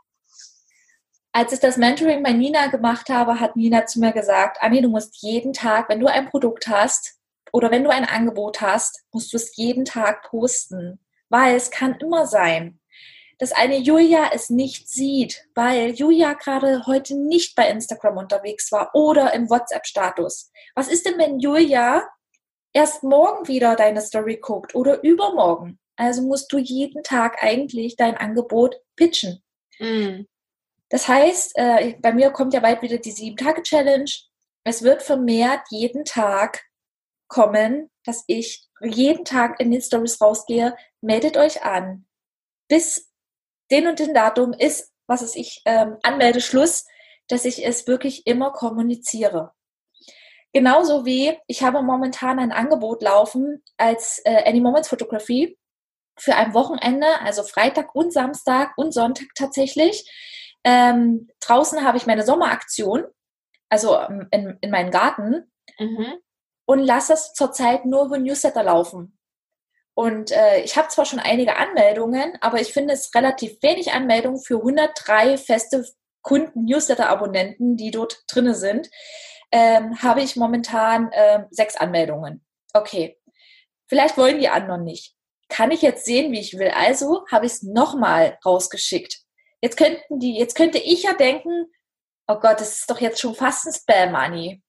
Als ich das Mentoring bei Nina gemacht habe, hat Nina zu mir gesagt, Anni, du musst jeden Tag, wenn du ein Produkt hast oder wenn du ein Angebot hast, musst du es jeden Tag posten. Weil es kann immer sein, dass eine Julia es nicht sieht, weil Julia gerade heute nicht bei Instagram unterwegs war oder im WhatsApp-Status. Was ist denn, wenn Julia erst morgen wieder deine Story guckt oder übermorgen? Also musst du jeden Tag eigentlich dein Angebot pitchen. Mm. Das heißt, äh, bei mir kommt ja bald wieder die Sieben-Tage-Challenge. Es wird vermehrt jeden Tag kommen, dass ich jeden Tag in die Stories rausgehe. Meldet euch an. Bis den und den Datum ist, was es ich, ähm, Anmeldeschluss, dass ich es wirklich immer kommuniziere. Genauso wie ich habe momentan ein Angebot laufen als äh, Any Moments Fotografie für ein Wochenende, also Freitag und Samstag und Sonntag tatsächlich. Ähm, draußen habe ich meine Sommeraktion, also ähm, in, in meinen Garten mhm. und lasse es zurzeit nur über Newsletter laufen. Und äh, ich habe zwar schon einige Anmeldungen, aber ich finde es relativ wenig Anmeldungen für 103 feste Kunden-Newsletter-Abonnenten, die dort drinne sind. Ähm, habe ich momentan äh, sechs Anmeldungen. Okay. Vielleicht wollen die anderen nicht kann ich jetzt sehen, wie ich will. Also habe ich es nochmal rausgeschickt. Jetzt könnten die, jetzt könnte ich ja denken, oh Gott, das ist doch jetzt schon fast ein Spam, Anni.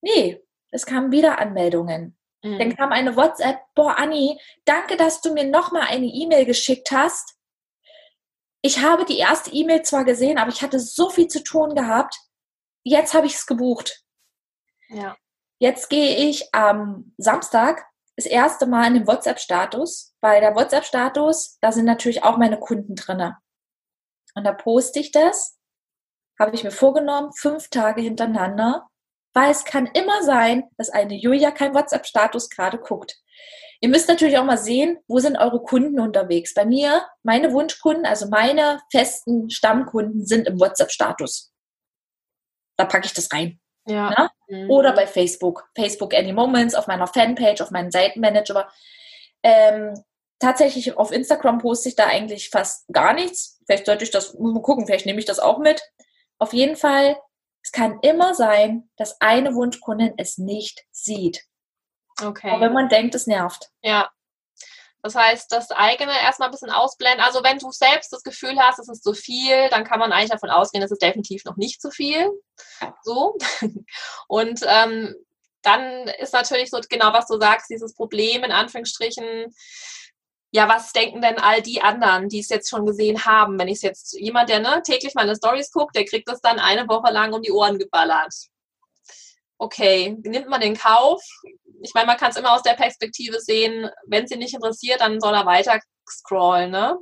Nee, es kamen wieder Anmeldungen. Mhm. Dann kam eine WhatsApp, boah, Anni, danke, dass du mir nochmal eine E-Mail geschickt hast. Ich habe die erste E-Mail zwar gesehen, aber ich hatte so viel zu tun gehabt. Jetzt habe ich es gebucht. Ja. Jetzt gehe ich am Samstag das erste Mal in den WhatsApp-Status, weil der WhatsApp-Status, da sind natürlich auch meine Kunden drin. Und da poste ich das, habe ich mir vorgenommen, fünf Tage hintereinander, weil es kann immer sein, dass eine Julia kein WhatsApp-Status gerade guckt. Ihr müsst natürlich auch mal sehen, wo sind eure Kunden unterwegs. Bei mir, meine Wunschkunden, also meine festen Stammkunden sind im WhatsApp-Status. Da packe ich das rein. Ja. Ne? Mhm. Oder bei Facebook. Facebook Any Moments, auf meiner Fanpage, auf meinem Seitenmanager. Ähm, tatsächlich auf Instagram poste ich da eigentlich fast gar nichts. Vielleicht sollte ich das mal gucken, vielleicht nehme ich das auch mit. Auf jeden Fall, es kann immer sein, dass eine Wunschkundin es nicht sieht. Okay. Auch wenn man denkt, es nervt. Ja, das heißt, das eigene erstmal ein bisschen ausblenden. Also wenn du selbst das Gefühl hast, es ist zu viel, dann kann man eigentlich davon ausgehen, es ist definitiv noch nicht zu viel. So. [laughs] Und ähm, dann ist natürlich so genau, was du sagst, dieses Problem in Anführungsstrichen, ja, was denken denn all die anderen, die es jetzt schon gesehen haben? Wenn ich es jetzt, jemand, der ne, täglich meine Stories guckt, der kriegt das dann eine Woche lang um die Ohren geballert. Okay, nimmt man den Kauf? Ich meine, man kann es immer aus der Perspektive sehen, wenn sie nicht interessiert, dann soll er weiter scrollen, ne?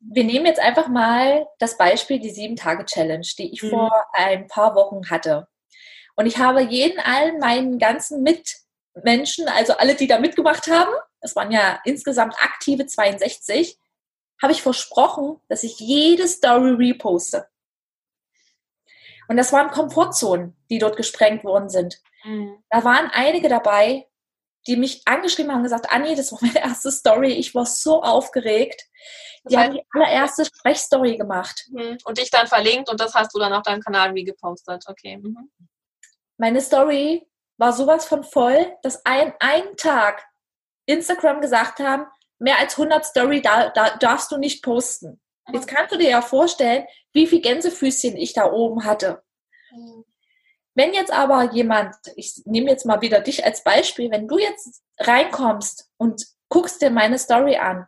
wir nehmen jetzt einfach mal das Beispiel die Sieben-Tage-Challenge, die ich mhm. vor ein paar Wochen hatte. Und ich habe jeden, allen meinen ganzen Mitmenschen, also alle, die da mitgemacht haben, es waren ja insgesamt aktive 62, habe ich versprochen, dass ich jede Story reposte. Und das waren Komfortzonen, die dort gesprengt worden sind. Mhm. Da waren einige dabei, die mich angeschrieben haben und gesagt, Anni, das war meine erste Story, ich war so aufgeregt. Die haben die allererste Sprechstory gemacht. Mhm. Und dich dann verlinkt und das hast du dann auf deinem Kanal wie gepostet. Okay. Mhm. Meine Story war sowas von voll, dass ein, ein Tag Instagram gesagt haben, mehr als 100 Story da, da darfst du nicht posten. Jetzt kannst du dir ja vorstellen, wie viel Gänsefüßchen ich da oben hatte. Mhm. Wenn jetzt aber jemand, ich nehme jetzt mal wieder dich als Beispiel, wenn du jetzt reinkommst und guckst dir meine Story an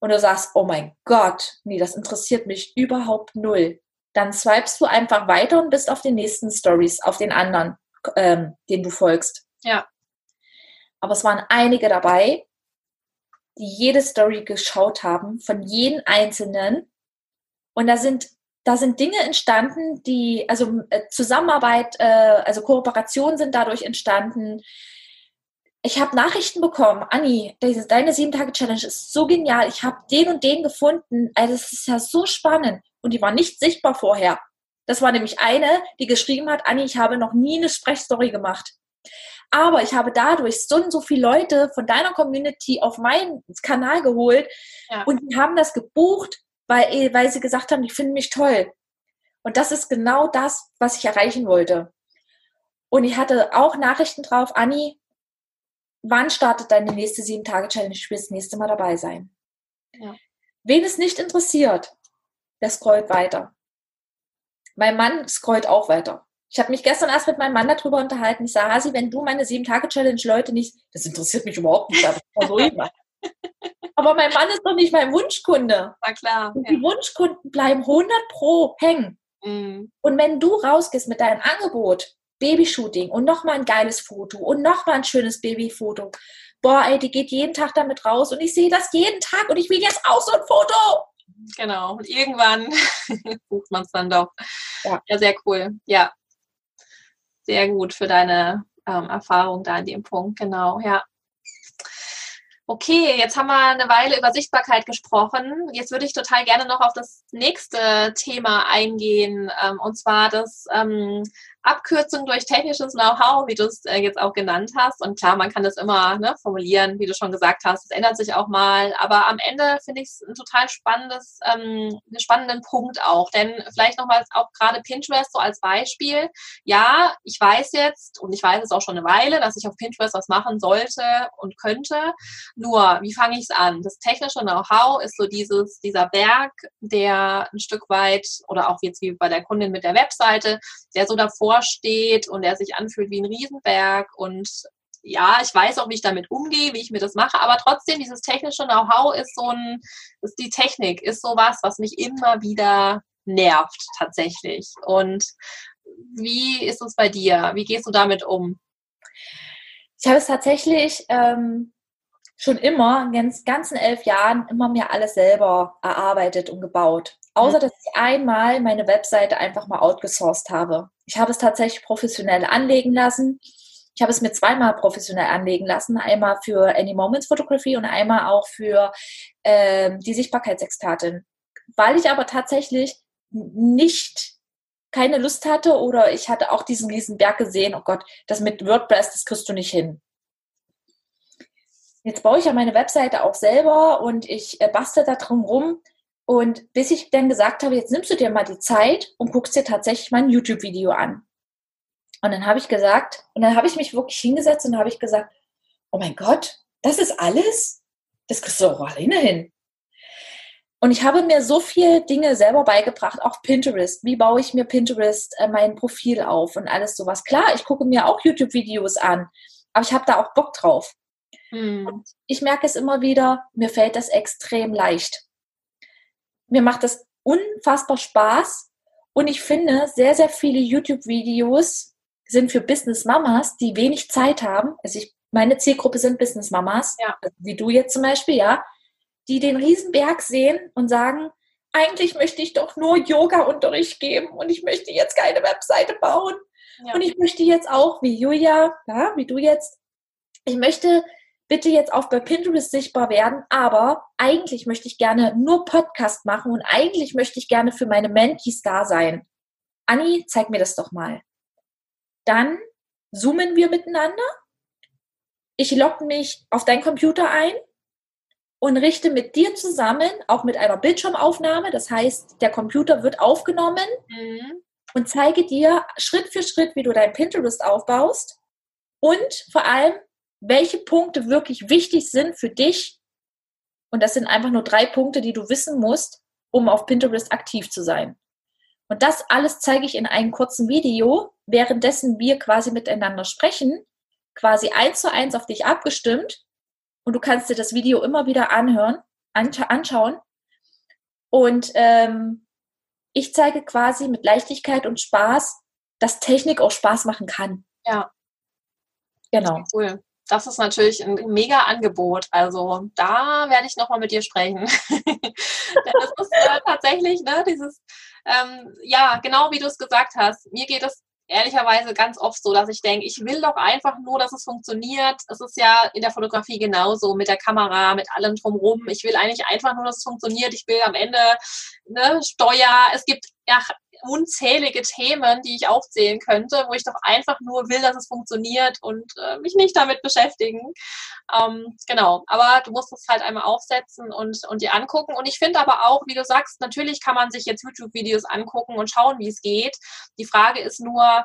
und du sagst, oh mein Gott, nee, das interessiert mich überhaupt null, dann swipest du einfach weiter und bist auf den nächsten Stories, auf den anderen, ähm, den du folgst. Ja. Aber es waren einige dabei, die jede Story geschaut haben, von jedem Einzelnen. Und da sind, da sind Dinge entstanden, die, also äh, Zusammenarbeit, äh, also Kooperationen sind dadurch entstanden. Ich habe Nachrichten bekommen, Anni, deine Sieben-Tage-Challenge ist so genial. Ich habe den und den gefunden. Also es ist ja so spannend. Und die war nicht sichtbar vorher. Das war nämlich eine, die geschrieben hat, Anni, ich habe noch nie eine Sprechstory gemacht. Aber ich habe dadurch so und so viele Leute von deiner Community auf meinen Kanal geholt ja. und die haben das gebucht, weil, weil sie gesagt haben, die finden mich toll. Und das ist genau das, was ich erreichen wollte. Und ich hatte auch Nachrichten drauf, Anni, wann startet deine nächste sieben Tage Challenge? Ich will das nächste Mal dabei sein. Ja. Wen es nicht interessiert, der scrollt weiter. Mein Mann scrollt auch weiter. Ich habe mich gestern erst mit meinem Mann darüber unterhalten. Ich sage, Hasi, wenn du meine Sieben-Tage-Challenge Leute nicht, das interessiert mich überhaupt nicht, das so [laughs] Aber mein Mann ist doch nicht mein Wunschkunde. Na klar. Und die Wunschkunden bleiben 100 pro hängen. Mhm. Und wenn du rausgehst mit deinem Angebot, Babyshooting und nochmal ein geiles Foto und nochmal ein schönes Babyfoto, boah, ey, die geht jeden Tag damit raus und ich sehe das jeden Tag und ich will jetzt auch so ein Foto. Genau. Und irgendwann [laughs] bucht man es dann doch. Ja. ja, sehr cool. Ja, sehr gut für deine ähm, Erfahrung da in dem Punkt. Genau, ja. Okay, jetzt haben wir eine Weile über Sichtbarkeit gesprochen. Jetzt würde ich total gerne noch auf das nächste Thema eingehen, ähm, und zwar das ähm, Abkürzung durch technisches Know-how, wie du es äh, jetzt auch genannt hast. Und klar, man kann das immer ne, formulieren, wie du schon gesagt hast. Es ändert sich auch mal. Aber am Ende finde ich es ein total spannendes, ähm, einen spannenden Punkt auch. Denn vielleicht nochmal auch gerade Pinterest so als Beispiel. Ja, ich weiß jetzt und ich weiß es auch schon eine Weile, dass ich auf Pinterest was machen sollte und könnte. Nur, wie fange ich es an? Das technische Know-how ist so dieses, dieser Berg, der ein Stück weit oder auch jetzt wie bei der Kundin mit der Webseite, der so davor steht und der sich anfühlt wie ein Riesenberg und ja, ich weiß auch, wie ich damit umgehe, wie ich mir das mache, aber trotzdem, dieses technische Know-how ist so ein, ist die Technik, ist sowas, was mich immer wieder nervt tatsächlich. Und wie ist es bei dir? Wie gehst du damit um? Ich habe es tatsächlich ähm, schon immer, in den ganzen elf Jahren, immer mir alles selber erarbeitet und gebaut. Außer, mhm. dass ich einmal meine Webseite einfach mal outgesourced habe. Ich habe es tatsächlich professionell anlegen lassen. Ich habe es mir zweimal professionell anlegen lassen. Einmal für Any Moments Photography und einmal auch für ähm, die Sichtbarkeitsexpertin. Weil ich aber tatsächlich nicht keine Lust hatte oder ich hatte auch diesen riesen Berg gesehen, oh Gott, das mit WordPress, das kriegst du nicht hin. Jetzt baue ich ja meine Webseite auch selber und ich äh, bastel da drum rum. Und bis ich dann gesagt habe, jetzt nimmst du dir mal die Zeit und guckst dir tatsächlich mal ein YouTube-Video an. Und dann habe ich gesagt, und dann habe ich mich wirklich hingesetzt und habe ich gesagt, oh mein Gott, das ist alles? Das kriegst du auch alleine hin. Und ich habe mir so viele Dinge selber beigebracht, auch Pinterest. Wie baue ich mir Pinterest, äh, mein Profil auf und alles sowas. Klar, ich gucke mir auch YouTube-Videos an, aber ich habe da auch Bock drauf. Hm. Ich merke es immer wieder, mir fällt das extrem leicht mir macht das unfassbar Spaß und ich finde, sehr, sehr viele YouTube-Videos sind für Business-Mamas, die wenig Zeit haben. Also ich, meine Zielgruppe sind Business-Mamas, ja. also wie du jetzt zum Beispiel, ja, die den Riesenberg sehen und sagen, eigentlich möchte ich doch nur Yoga-Unterricht geben und ich möchte jetzt keine Webseite bauen. Ja. Und ich möchte jetzt auch, wie Julia, ja, wie du jetzt, ich möchte bitte jetzt auch bei Pinterest sichtbar werden, aber eigentlich möchte ich gerne nur Podcast machen und eigentlich möchte ich gerne für meine Mentees da sein. Anni, zeig mir das doch mal. Dann zoomen wir miteinander. Ich logge mich auf deinen Computer ein und richte mit dir zusammen, auch mit einer Bildschirmaufnahme, das heißt, der Computer wird aufgenommen mhm. und zeige dir Schritt für Schritt, wie du dein Pinterest aufbaust und vor allem, welche Punkte wirklich wichtig sind für dich. Und das sind einfach nur drei Punkte, die du wissen musst, um auf Pinterest aktiv zu sein. Und das alles zeige ich in einem kurzen Video, währenddessen wir quasi miteinander sprechen, quasi eins zu eins auf dich abgestimmt. Und du kannst dir das Video immer wieder anhören, anschauen. Und ähm, ich zeige quasi mit Leichtigkeit und Spaß, dass Technik auch Spaß machen kann. Ja. Genau. Cool das ist natürlich ein mega Angebot. Also da werde ich nochmal mit dir sprechen. [laughs] das ist äh, tatsächlich, ne, dieses, ähm, ja, genau wie du es gesagt hast. Mir geht es ehrlicherweise ganz oft so, dass ich denke, ich will doch einfach nur, dass es funktioniert. Es ist ja in der Fotografie genauso, mit der Kamera, mit allem drumherum. Ich will eigentlich einfach nur, dass es funktioniert. Ich will am Ende ne, Steuer. Es gibt ja unzählige Themen, die ich aufzählen könnte, wo ich doch einfach nur will, dass es funktioniert und äh, mich nicht damit beschäftigen. Ähm, genau, aber du musst es halt einmal aufsetzen und, und dir angucken. Und ich finde aber auch, wie du sagst, natürlich kann man sich jetzt YouTube-Videos angucken und schauen, wie es geht. Die Frage ist nur,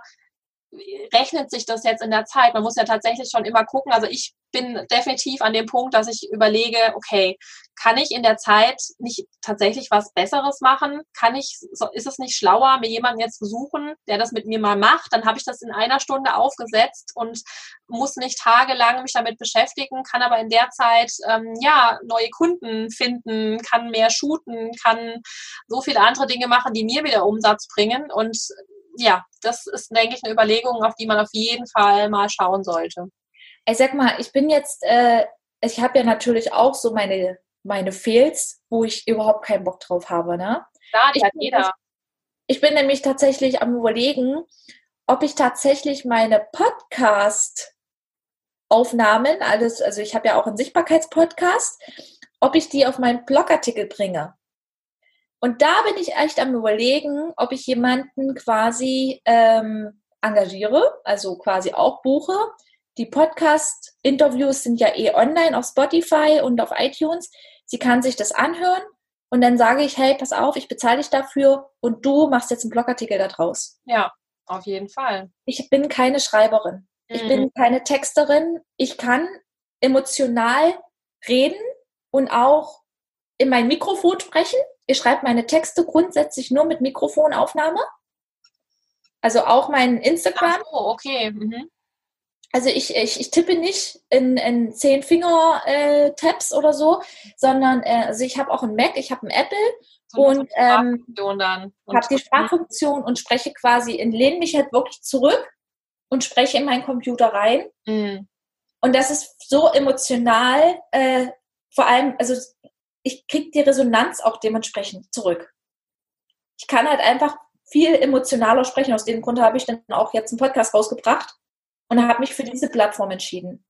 rechnet sich das jetzt in der Zeit? Man muss ja tatsächlich schon immer gucken. Also ich bin definitiv an dem Punkt, dass ich überlege, okay, kann ich in der Zeit nicht tatsächlich was Besseres machen? Kann ich, ist es nicht schlauer, mir jemanden jetzt zu suchen, der das mit mir mal macht? Dann habe ich das in einer Stunde aufgesetzt und muss nicht tagelang mich damit beschäftigen, kann aber in der Zeit ähm, ja neue Kunden finden, kann mehr shooten, kann so viele andere Dinge machen, die mir wieder Umsatz bringen und ja, das ist, denke ich, eine Überlegung, auf die man auf jeden Fall mal schauen sollte. Ich sag mal, ich bin jetzt, äh, ich habe ja natürlich auch so meine, meine Fails, wo ich überhaupt keinen Bock drauf habe. Ne? Ja, die hat jeder. Ich bin nämlich tatsächlich am überlegen, ob ich tatsächlich meine Podcast-Aufnahmen, alles, also ich habe ja auch einen Sichtbarkeitspodcast, ob ich die auf meinen Blogartikel bringe. Und da bin ich echt am überlegen, ob ich jemanden quasi ähm, engagiere, also quasi auch buche. Die Podcast-Interviews sind ja eh online auf Spotify und auf iTunes. Sie kann sich das anhören und dann sage ich, hey, pass auf, ich bezahle dich dafür und du machst jetzt einen Blogartikel da draus. Ja, auf jeden Fall. Ich bin keine Schreiberin. Mhm. Ich bin keine Texterin. Ich kann emotional reden und auch in mein Mikrofon sprechen. Ich schreibe meine Texte grundsätzlich nur mit Mikrofonaufnahme. Also auch mein Instagram. So, okay. Mhm. Also ich, ich, ich tippe nicht in, in zehn Finger äh, oder so, sondern äh, also ich habe auch ein Mac, ich habe ein Apple so und ähm, habe die Sprachfunktion und spreche quasi, lehne mich halt wirklich zurück und spreche in meinen Computer rein. Mhm. Und das ist so emotional, äh, vor allem, also ich kriege die Resonanz auch dementsprechend zurück. Ich kann halt einfach viel emotionaler sprechen. Aus dem Grund habe ich dann auch jetzt einen Podcast rausgebracht und habe mich für diese Plattform entschieden.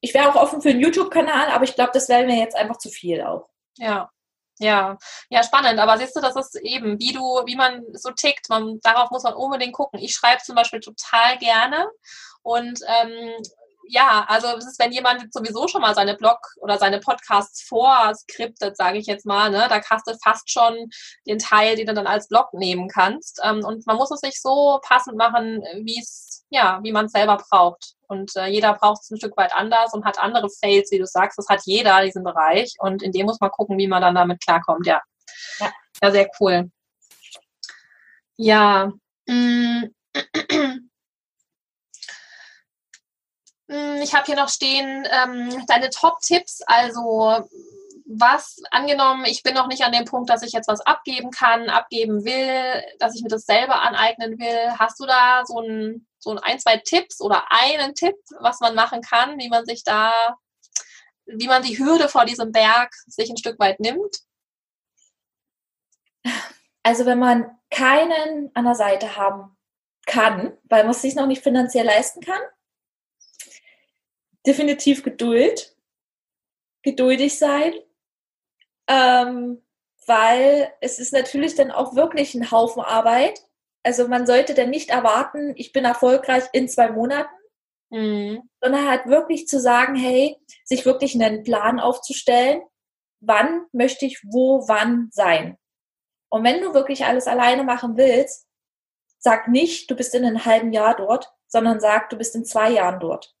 Ich wäre auch offen für einen YouTube-Kanal, aber ich glaube, das wäre mir jetzt einfach zu viel auch. Ja, ja, ja, spannend. Aber siehst du, das ist eben, wie du, wie man so tickt. Man, darauf muss man unbedingt gucken. Ich schreibe zum Beispiel total gerne und ähm, ja, also es ist, wenn jemand sowieso schon mal seine Blog oder seine Podcasts vorskriptet, sage ich jetzt mal, ne, da hast du fast schon den Teil, den du dann als Blog nehmen kannst. Ähm, und man muss es sich so passend machen, wie es, ja, wie man es selber braucht. Und äh, jeder braucht es ein Stück weit anders und hat andere Fails, wie du sagst. Das hat jeder, diesen Bereich. Und in dem muss man gucken, wie man dann damit klarkommt, ja. Ja, ja sehr cool. Ja. Mm. [clears throat] [clears throat] Hm, ich habe hier noch stehen ähm, deine Top-Tipps. Also was angenommen, ich bin noch nicht an dem Punkt, dass ich jetzt was abgeben kann, abgeben will, dass ich mir das selber aneignen will. Hast du da so ein, so ein, zwei Tipps oder einen Tipp, was man machen kann, wie man sich da, wie man die Hürde vor diesem Berg sich ein Stück weit nimmt? Also wenn man keinen an der Seite haben kann, weil man es sich noch nicht finanziell leisten kann, definitiv Geduld, geduldig sein, ähm, weil es ist natürlich dann auch wirklich ein Haufen Arbeit. Also man sollte dann nicht erwarten, ich bin erfolgreich in zwei Monaten, mhm. sondern halt wirklich zu sagen, hey, sich wirklich einen Plan aufzustellen, wann möchte ich wo, wann sein. Und wenn du wirklich alles alleine machen willst, sag nicht, du bist in einem halben Jahr dort, sondern sag, du bist in zwei Jahren dort.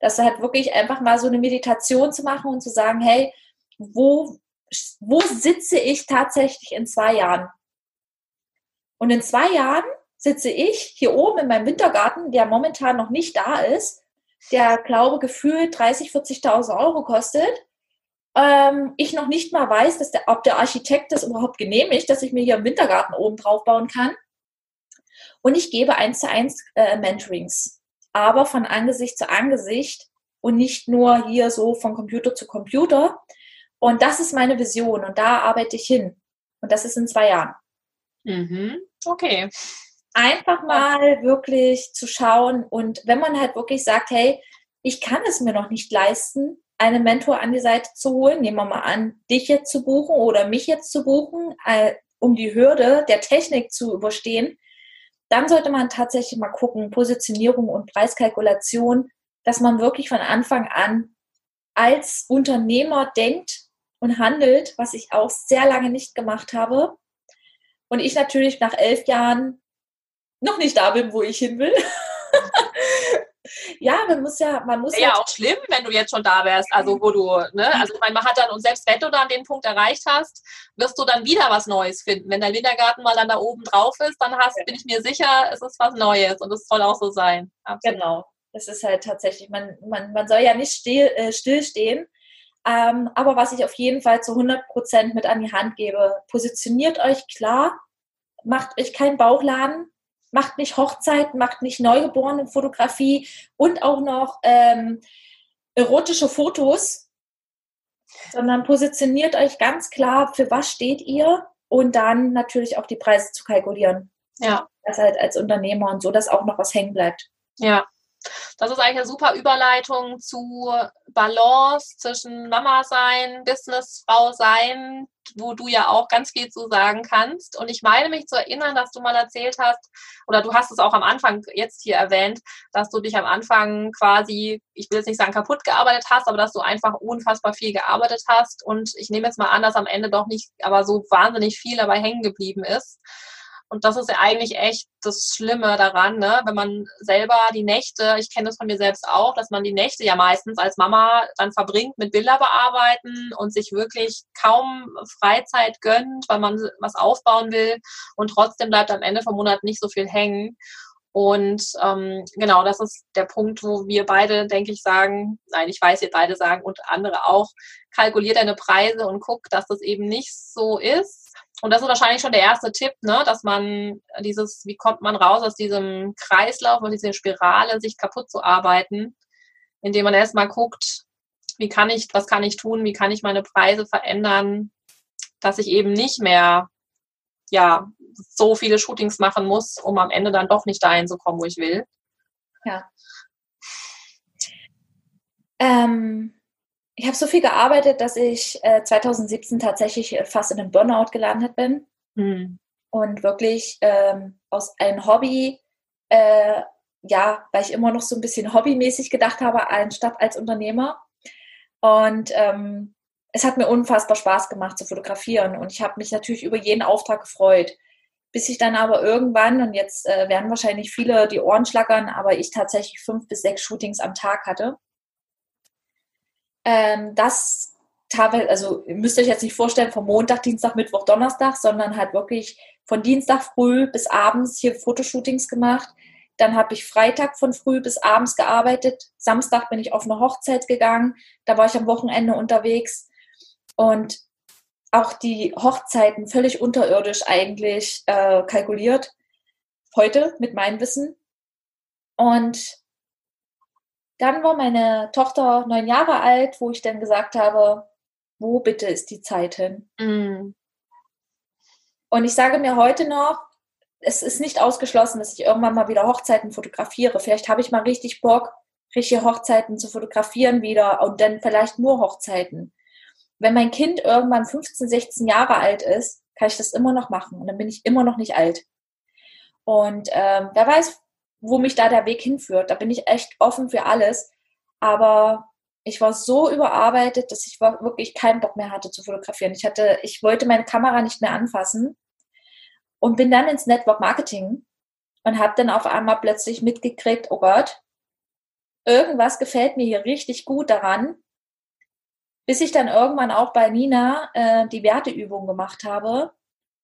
Dass halt wirklich einfach mal so eine Meditation zu machen und zu sagen, hey, wo, wo sitze ich tatsächlich in zwei Jahren? Und in zwei Jahren sitze ich hier oben in meinem Wintergarten, der momentan noch nicht da ist, der, glaube gefühlt 30, 40.000 Euro kostet. Ähm, ich noch nicht mal weiß, dass der, ob der Architekt das überhaupt genehmigt, dass ich mir hier einen Wintergarten oben drauf bauen kann. Und ich gebe eins zu eins äh, Mentorings, aber von Angesicht zu Angesicht und nicht nur hier so von Computer zu Computer. Und das ist meine Vision und da arbeite ich hin. Und das ist in zwei Jahren. Mhm. Okay. Einfach mal wirklich zu schauen und wenn man halt wirklich sagt, hey, ich kann es mir noch nicht leisten, einen Mentor an die Seite zu holen, nehmen wir mal an, dich jetzt zu buchen oder mich jetzt zu buchen, äh, um die Hürde der Technik zu überstehen, dann sollte man tatsächlich mal gucken, Positionierung und Preiskalkulation, dass man wirklich von Anfang an als Unternehmer denkt und handelt, was ich auch sehr lange nicht gemacht habe. Und ich natürlich nach elf Jahren noch nicht da bin, wo ich hin will. [laughs] ja, man muss ja, man muss ja. Ja, auch schlimm, wenn du jetzt schon da wärst, also wo du, ne, mhm. also ich meine, man hat dann, und selbst wenn du dann den Punkt erreicht hast, wirst du dann wieder was Neues finden. Wenn dein Wintergarten mal dann da oben drauf ist, dann hast, bin ich mir sicher, es ist was Neues und es soll auch so sein. Absolut. Genau. Das ist halt tatsächlich, man, man, man soll ja nicht still, äh, stillstehen. Ähm, aber was ich auf jeden Fall zu 100 Prozent mit an die Hand gebe, positioniert euch klar, macht euch keinen Bauchladen, macht nicht Hochzeiten, macht nicht Neugeborenenfotografie und auch noch ähm, erotische Fotos, sondern positioniert euch ganz klar, für was steht ihr und dann natürlich auch die Preise zu kalkulieren. Ja. Das halt als Unternehmer und so, dass auch noch was hängen bleibt. Ja, das ist eigentlich eine super Überleitung zu Balance zwischen Mama sein, Businessfrau sein, wo du ja auch ganz viel zu sagen kannst. Und ich meine mich zu erinnern, dass du mal erzählt hast, oder du hast es auch am Anfang jetzt hier erwähnt, dass du dich am Anfang quasi, ich will jetzt nicht sagen kaputt gearbeitet hast, aber dass du einfach unfassbar viel gearbeitet hast. Und ich nehme jetzt mal an, dass am Ende doch nicht, aber so wahnsinnig viel dabei hängen geblieben ist. Und das ist ja eigentlich echt das Schlimme daran, ne? wenn man selber die Nächte, ich kenne das von mir selbst auch, dass man die Nächte ja meistens als Mama dann verbringt mit Bilder bearbeiten und sich wirklich kaum Freizeit gönnt, weil man was aufbauen will und trotzdem bleibt am Ende vom Monat nicht so viel hängen. Und ähm, genau, das ist der Punkt, wo wir beide, denke ich, sagen, nein, ich weiß, ihr beide sagen und andere auch, kalkuliert deine Preise und guck, dass das eben nicht so ist und das ist wahrscheinlich schon der erste Tipp, ne, dass man dieses, wie kommt man raus aus diesem Kreislauf und dieser Spirale, sich kaputt zu arbeiten, indem man erstmal guckt, wie kann ich, was kann ich tun, wie kann ich meine Preise verändern, dass ich eben nicht mehr, ja, so viele Shootings machen muss, um am Ende dann doch nicht dahin zu kommen, wo ich will. Ja. Ähm, ich habe so viel gearbeitet, dass ich äh, 2017 tatsächlich fast in einem Burnout gelandet bin. Mhm. Und wirklich ähm, aus einem Hobby, äh, ja, weil ich immer noch so ein bisschen hobbymäßig gedacht habe, anstatt als Unternehmer. Und ähm, es hat mir unfassbar Spaß gemacht zu fotografieren. Und ich habe mich natürlich über jeden Auftrag gefreut. Bis ich dann aber irgendwann, und jetzt äh, werden wahrscheinlich viele die Ohren schlackern, aber ich tatsächlich fünf bis sechs Shootings am Tag hatte ähm, das teilweise, also ihr müsst euch jetzt nicht vorstellen, vom Montag, Dienstag, Mittwoch, Donnerstag, sondern halt wirklich von Dienstag früh bis abends hier Fotoshootings gemacht. Dann habe ich Freitag von früh bis abends gearbeitet. Samstag bin ich auf eine Hochzeit gegangen. Da war ich am Wochenende unterwegs. Und auch die Hochzeiten völlig unterirdisch eigentlich äh, kalkuliert. Heute mit meinem Wissen. Und dann war meine Tochter neun Jahre alt, wo ich dann gesagt habe, wo bitte ist die Zeit hin? Mm. Und ich sage mir heute noch, es ist nicht ausgeschlossen, dass ich irgendwann mal wieder Hochzeiten fotografiere. Vielleicht habe ich mal richtig Bock, richtige Hochzeiten zu fotografieren wieder und dann vielleicht nur Hochzeiten. Wenn mein Kind irgendwann 15, 16 Jahre alt ist, kann ich das immer noch machen und dann bin ich immer noch nicht alt. Und ähm, wer weiß, wo mich da der Weg hinführt. Da bin ich echt offen für alles. Aber ich war so überarbeitet, dass ich wirklich keinen Bock mehr hatte zu fotografieren. Ich hatte, ich wollte meine Kamera nicht mehr anfassen und bin dann ins Network Marketing und habe dann auf einmal plötzlich mitgekriegt, oh Gott, irgendwas gefällt mir hier richtig gut daran, bis ich dann irgendwann auch bei Nina äh, die Werteübung gemacht habe.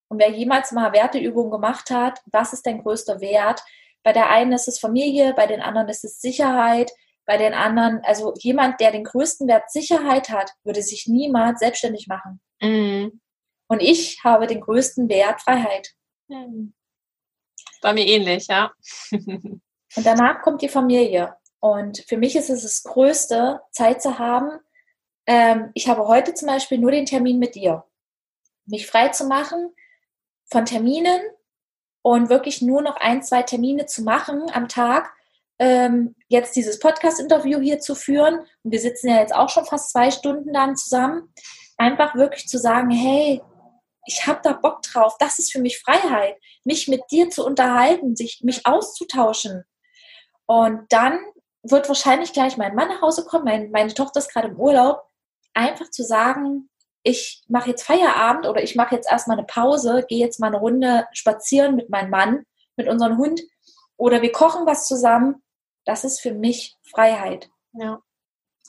Und wer jemals mal Werteübung gemacht hat, was ist dein größter Wert? Bei der einen ist es Familie, bei den anderen ist es Sicherheit, bei den anderen, also jemand, der den größten Wert Sicherheit hat, würde sich niemals selbstständig machen. Mhm. Und ich habe den größten Wert Freiheit. Mhm. Bei mir ähnlich, ja. [laughs] Und danach kommt die Familie. Und für mich ist es das Größte, Zeit zu haben. Ähm, ich habe heute zum Beispiel nur den Termin mit dir. Mich frei zu machen von Terminen und wirklich nur noch ein, zwei Termine zu machen am Tag, ähm, jetzt dieses Podcast-Interview hier zu führen. Und wir sitzen ja jetzt auch schon fast zwei Stunden dann zusammen. Einfach wirklich zu sagen, hey, ich habe da Bock drauf. Das ist für mich Freiheit, mich mit dir zu unterhalten, sich, mich auszutauschen. Und dann wird wahrscheinlich gleich mein Mann nach Hause kommen. Mein, meine Tochter ist gerade im Urlaub. Einfach zu sagen, ich mache jetzt Feierabend oder ich mache jetzt erstmal eine Pause, gehe jetzt mal eine Runde spazieren mit meinem Mann, mit unserem Hund oder wir kochen was zusammen. Das ist für mich Freiheit. Ja.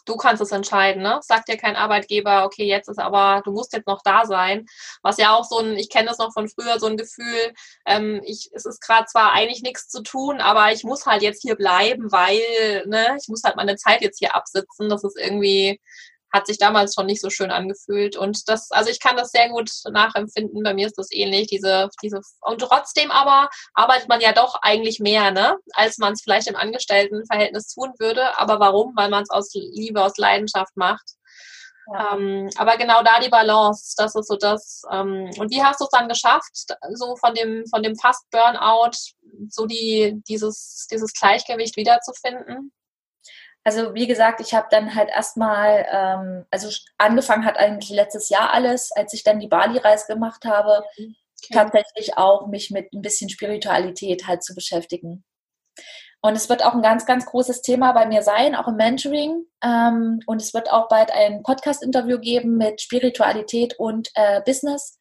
Du kannst es entscheiden, ne? Sagt dir kein Arbeitgeber, okay, jetzt ist aber, du musst jetzt noch da sein. Was ja auch so ein, ich kenne das noch von früher, so ein Gefühl, ähm, ich, es ist gerade zwar eigentlich nichts zu tun, aber ich muss halt jetzt hier bleiben, weil, ne, ich muss halt meine Zeit jetzt hier absitzen. Das ist irgendwie, hat sich damals schon nicht so schön angefühlt. Und das, also ich kann das sehr gut nachempfinden. Bei mir ist das ähnlich. Diese, diese, und trotzdem aber arbeitet man ja doch eigentlich mehr, ne, als man es vielleicht im Angestelltenverhältnis tun würde. Aber warum? Weil man es aus Liebe, aus Leidenschaft macht. Ja. Ähm, aber genau da die Balance, das ist so das. Ähm, und wie hast du es dann geschafft, so von dem, von dem Fast-Burnout, so die, dieses, dieses Gleichgewicht wiederzufinden? Also wie gesagt, ich habe dann halt erstmal, ähm, also angefangen hat eigentlich letztes Jahr alles, als ich dann die Bali-Reise gemacht habe, okay. tatsächlich auch mich mit ein bisschen Spiritualität halt zu beschäftigen. Und es wird auch ein ganz, ganz großes Thema bei mir sein, auch im Mentoring. Ähm, und es wird auch bald ein Podcast-Interview geben mit Spiritualität und äh, Business.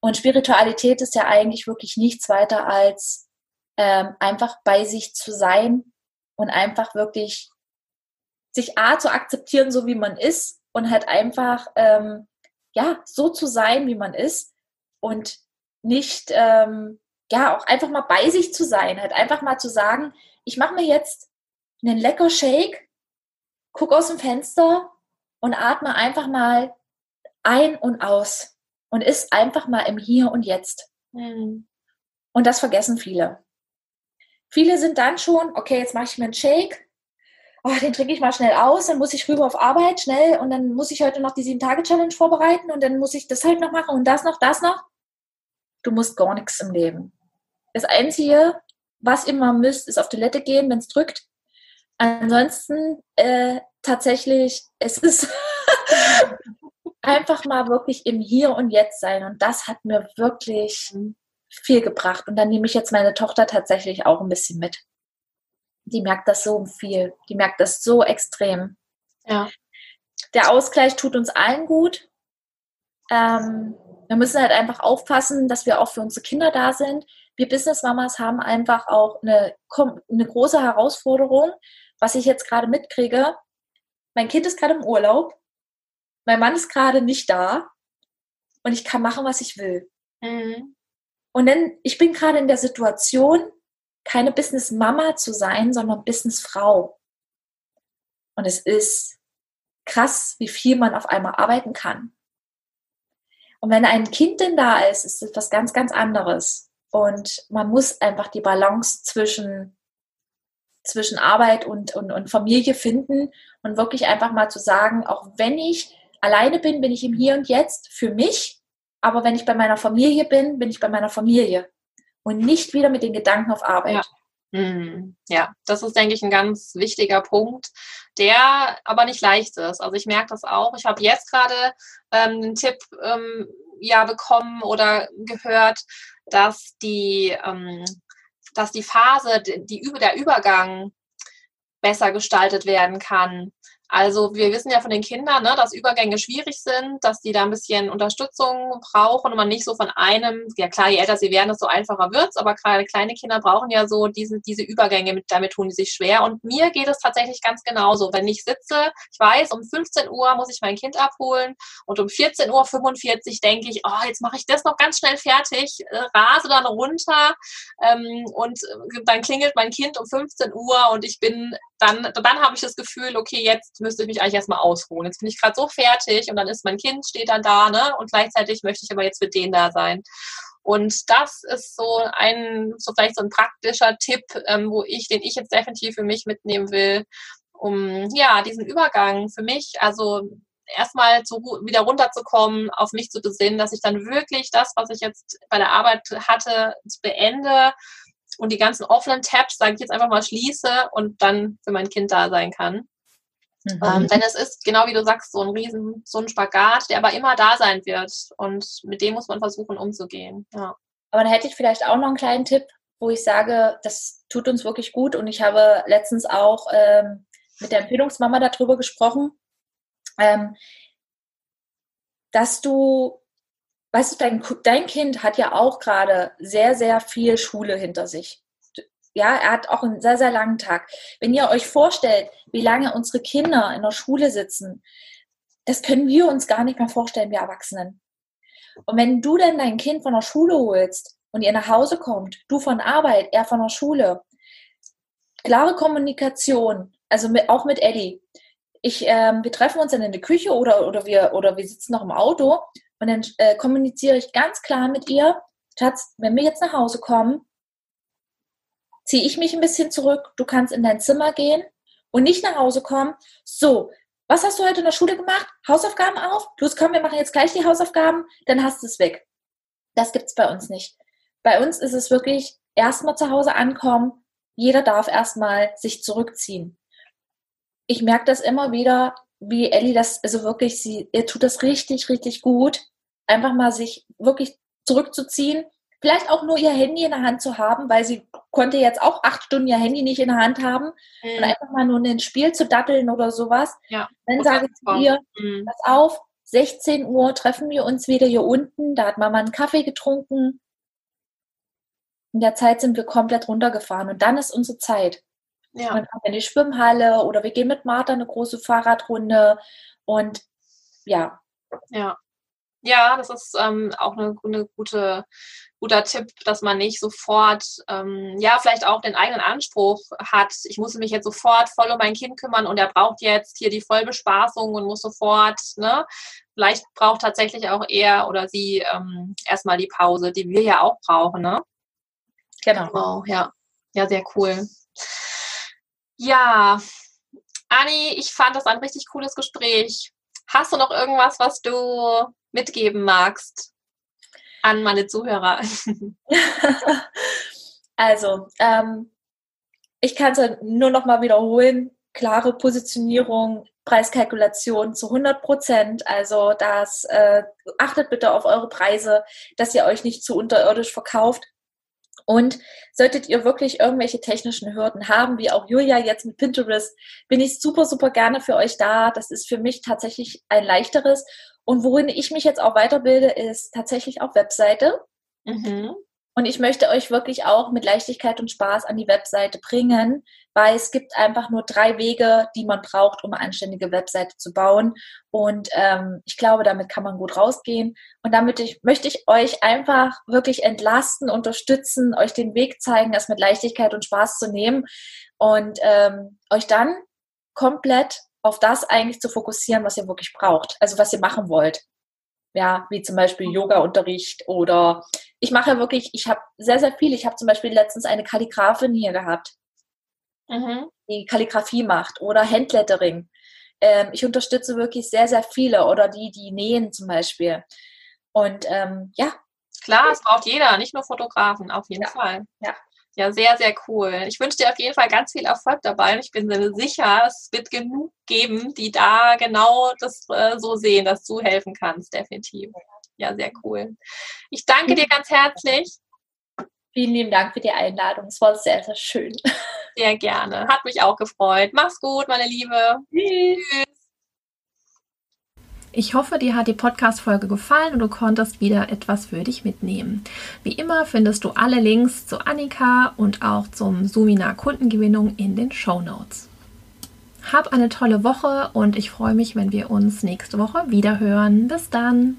Und Spiritualität ist ja eigentlich wirklich nichts weiter als ähm, einfach bei sich zu sein und einfach wirklich sich A zu akzeptieren, so wie man ist und halt einfach ähm, ja so zu sein, wie man ist und nicht ähm, ja auch einfach mal bei sich zu sein, halt einfach mal zu sagen, ich mache mir jetzt einen lecker Shake, guck aus dem Fenster und atme einfach mal ein und aus und ist einfach mal im Hier und Jetzt. Mhm. Und das vergessen viele. Viele sind dann schon, okay, jetzt mache ich mir einen Shake, oh, den trinke ich mal schnell aus, dann muss ich rüber auf Arbeit schnell und dann muss ich heute noch die Sieben-Tage-Challenge vorbereiten und dann muss ich das halt noch machen und das noch, das noch. Du musst gar nichts im Leben. Das Einzige, was mal müsst, ist auf Toilette gehen, wenn es drückt. Ansonsten äh, tatsächlich, es ist [laughs] einfach mal wirklich im Hier und Jetzt sein und das hat mir wirklich viel gebracht und dann nehme ich jetzt meine Tochter tatsächlich auch ein bisschen mit die merkt das so viel. Die merkt das so extrem. Ja. Der Ausgleich tut uns allen gut. Ähm, wir müssen halt einfach aufpassen, dass wir auch für unsere Kinder da sind. Wir Business-Mamas haben einfach auch eine, eine große Herausforderung, was ich jetzt gerade mitkriege. Mein Kind ist gerade im Urlaub. Mein Mann ist gerade nicht da. Und ich kann machen, was ich will. Mhm. Und dann, ich bin gerade in der Situation, keine Business-Mama zu sein, sondern Business-Frau. Und es ist krass, wie viel man auf einmal arbeiten kann. Und wenn ein Kind denn da ist, ist es was ganz, ganz anderes. Und man muss einfach die Balance zwischen, zwischen Arbeit und, und, und Familie finden und wirklich einfach mal zu sagen, auch wenn ich alleine bin, bin ich im Hier und Jetzt für mich, aber wenn ich bei meiner Familie bin, bin ich bei meiner Familie und nicht wieder mit den Gedanken auf Arbeit. Ja. Mhm. Ja, das ist, denke ich, ein ganz wichtiger Punkt, der aber nicht leicht ist. Also ich merke das auch. Ich habe jetzt gerade ähm, einen Tipp ähm, ja bekommen oder gehört, dass die, ähm, dass die Phase, die, der Übergang besser gestaltet werden kann. Also wir wissen ja von den Kindern, ne, dass Übergänge schwierig sind, dass die da ein bisschen Unterstützung brauchen und man nicht so von einem, ja klar, je älter sie werden, desto einfacher wird es, aber gerade kleine Kinder brauchen ja so diese, diese Übergänge, mit, damit tun die sich schwer. Und mir geht es tatsächlich ganz genauso. Wenn ich sitze, ich weiß, um 15 Uhr muss ich mein Kind abholen und um 14.45 Uhr denke ich, oh, jetzt mache ich das noch ganz schnell fertig, äh, rase dann runter ähm, und äh, dann klingelt mein Kind um 15 Uhr und ich bin dann, dann habe ich das Gefühl, okay, jetzt müsste ich mich eigentlich erstmal ausruhen. Jetzt bin ich gerade so fertig und dann ist mein Kind, steht dann da, ne? Und gleichzeitig möchte ich aber jetzt mit denen da sein. Und das ist so ein, so vielleicht so ein praktischer Tipp, ähm, wo ich, den ich jetzt definitiv für mich mitnehmen will, um ja, diesen Übergang für mich, also erstmal zu, wieder runterzukommen, auf mich zu besinnen, dass ich dann wirklich das, was ich jetzt bei der Arbeit hatte, beende und die ganzen offenen Tabs, sage ich jetzt einfach mal, schließe und dann für mein Kind da sein kann. Mhm. Ähm, denn es ist, genau wie du sagst, so ein Riesen, so ein Spagat, der aber immer da sein wird. Und mit dem muss man versuchen, umzugehen. Ja. Aber dann hätte ich vielleicht auch noch einen kleinen Tipp, wo ich sage, das tut uns wirklich gut. Und ich habe letztens auch ähm, mit der Empfehlungsmama darüber gesprochen, ähm, dass du weißt du, dein, dein Kind hat ja auch gerade sehr, sehr viel Schule hinter sich. Ja, er hat auch einen sehr, sehr langen Tag. Wenn ihr euch vorstellt, wie lange unsere Kinder in der Schule sitzen, das können wir uns gar nicht mehr vorstellen, wir Erwachsenen. Und wenn du dann dein Kind von der Schule holst und ihr nach Hause kommt, du von Arbeit, er von der Schule, klare Kommunikation, also mit, auch mit Eddie. Ich, ähm, wir treffen uns dann in der Küche oder, oder, wir, oder wir sitzen noch im Auto und dann äh, kommuniziere ich ganz klar mit ihr, Schatz, wenn wir jetzt nach Hause kommen, ziehe ich mich ein bisschen zurück, du kannst in dein Zimmer gehen und nicht nach Hause kommen. So, was hast du heute in der Schule gemacht? Hausaufgaben auf? Los, komm, wir machen jetzt gleich die Hausaufgaben, dann hast du es weg. Das gibt es bei uns nicht. Bei uns ist es wirklich erstmal zu Hause ankommen. Jeder darf erstmal sich zurückziehen. Ich merke das immer wieder, wie Ellie das, also wirklich, sie, ihr tut das richtig, richtig gut, einfach mal sich wirklich zurückzuziehen, vielleicht auch nur ihr Handy in der Hand zu haben, weil sie konnte jetzt auch acht Stunden ihr Handy nicht in der Hand haben mhm. und einfach mal nur ein Spiel zu datteln oder sowas. Ja, Dann sage ich zu ihr, mhm. pass auf, 16 Uhr treffen wir uns wieder hier unten, da hat Mama einen Kaffee getrunken. In der Zeit sind wir komplett runtergefahren und dann ist unsere Zeit. Ja. Man kommt in die Schwimmhalle oder wir gehen mit Martha eine große Fahrradrunde und ja. Ja. Ja, das ist ähm, auch eine, eine gute, guter Tipp, dass man nicht sofort, ähm, ja, vielleicht auch den eigenen Anspruch hat. Ich muss mich jetzt sofort voll um mein Kind kümmern und er braucht jetzt hier die Vollbespaßung und muss sofort, ne? Vielleicht braucht tatsächlich auch er oder sie ähm, erstmal die Pause, die wir ja auch brauchen, ne? Genau. genau. Ja, ja, sehr cool. Ja, Anni, ich fand das ein richtig cooles Gespräch. Hast du noch irgendwas, was du mitgeben magst an meine Zuhörer? [laughs] also, ähm, ich kann es nur noch mal wiederholen. Klare Positionierung, Preiskalkulation zu 100 Prozent. Also das äh, achtet bitte auf eure Preise, dass ihr euch nicht zu unterirdisch verkauft. Und solltet ihr wirklich irgendwelche technischen Hürden haben, wie auch Julia jetzt mit Pinterest, bin ich super, super gerne für euch da. Das ist für mich tatsächlich ein leichteres. Und worin ich mich jetzt auch weiterbilde, ist tatsächlich auch Webseite. Mhm. Und ich möchte euch wirklich auch mit Leichtigkeit und Spaß an die Webseite bringen, weil es gibt einfach nur drei Wege, die man braucht, um eine anständige Webseite zu bauen. Und ähm, ich glaube, damit kann man gut rausgehen. Und damit ich, möchte ich euch einfach wirklich entlasten, unterstützen, euch den Weg zeigen, es mit Leichtigkeit und Spaß zu nehmen und ähm, euch dann komplett auf das eigentlich zu fokussieren, was ihr wirklich braucht, also was ihr machen wollt ja, wie zum Beispiel Yoga-Unterricht oder ich mache wirklich, ich habe sehr, sehr viel. Ich habe zum Beispiel letztens eine Kalligrafin hier gehabt, mhm. die Kalligrafie macht oder Handlettering. Ähm, ich unterstütze wirklich sehr, sehr viele oder die, die nähen zum Beispiel. Und ähm, ja. Klar, es braucht jeder, nicht nur Fotografen, auf jeden ja. Fall. Ja. Ja, sehr, sehr cool. Ich wünsche dir auf jeden Fall ganz viel Erfolg dabei und ich bin sicher, es wird genug geben, die da genau das äh, so sehen, dass du helfen kannst, definitiv. Ja, sehr cool. Ich danke dir ganz herzlich. Vielen lieben Dank für die Einladung. Es war sehr, sehr schön. Sehr gerne. Hat mich auch gefreut. Mach's gut, meine Liebe. Tschüss. Ich hoffe, dir hat die Podcast-Folge gefallen und du konntest wieder etwas für dich mitnehmen. Wie immer findest du alle Links zu Annika und auch zum Sumina Kundengewinnung in den Show Notes. Hab eine tolle Woche und ich freue mich, wenn wir uns nächste Woche wieder hören. Bis dann!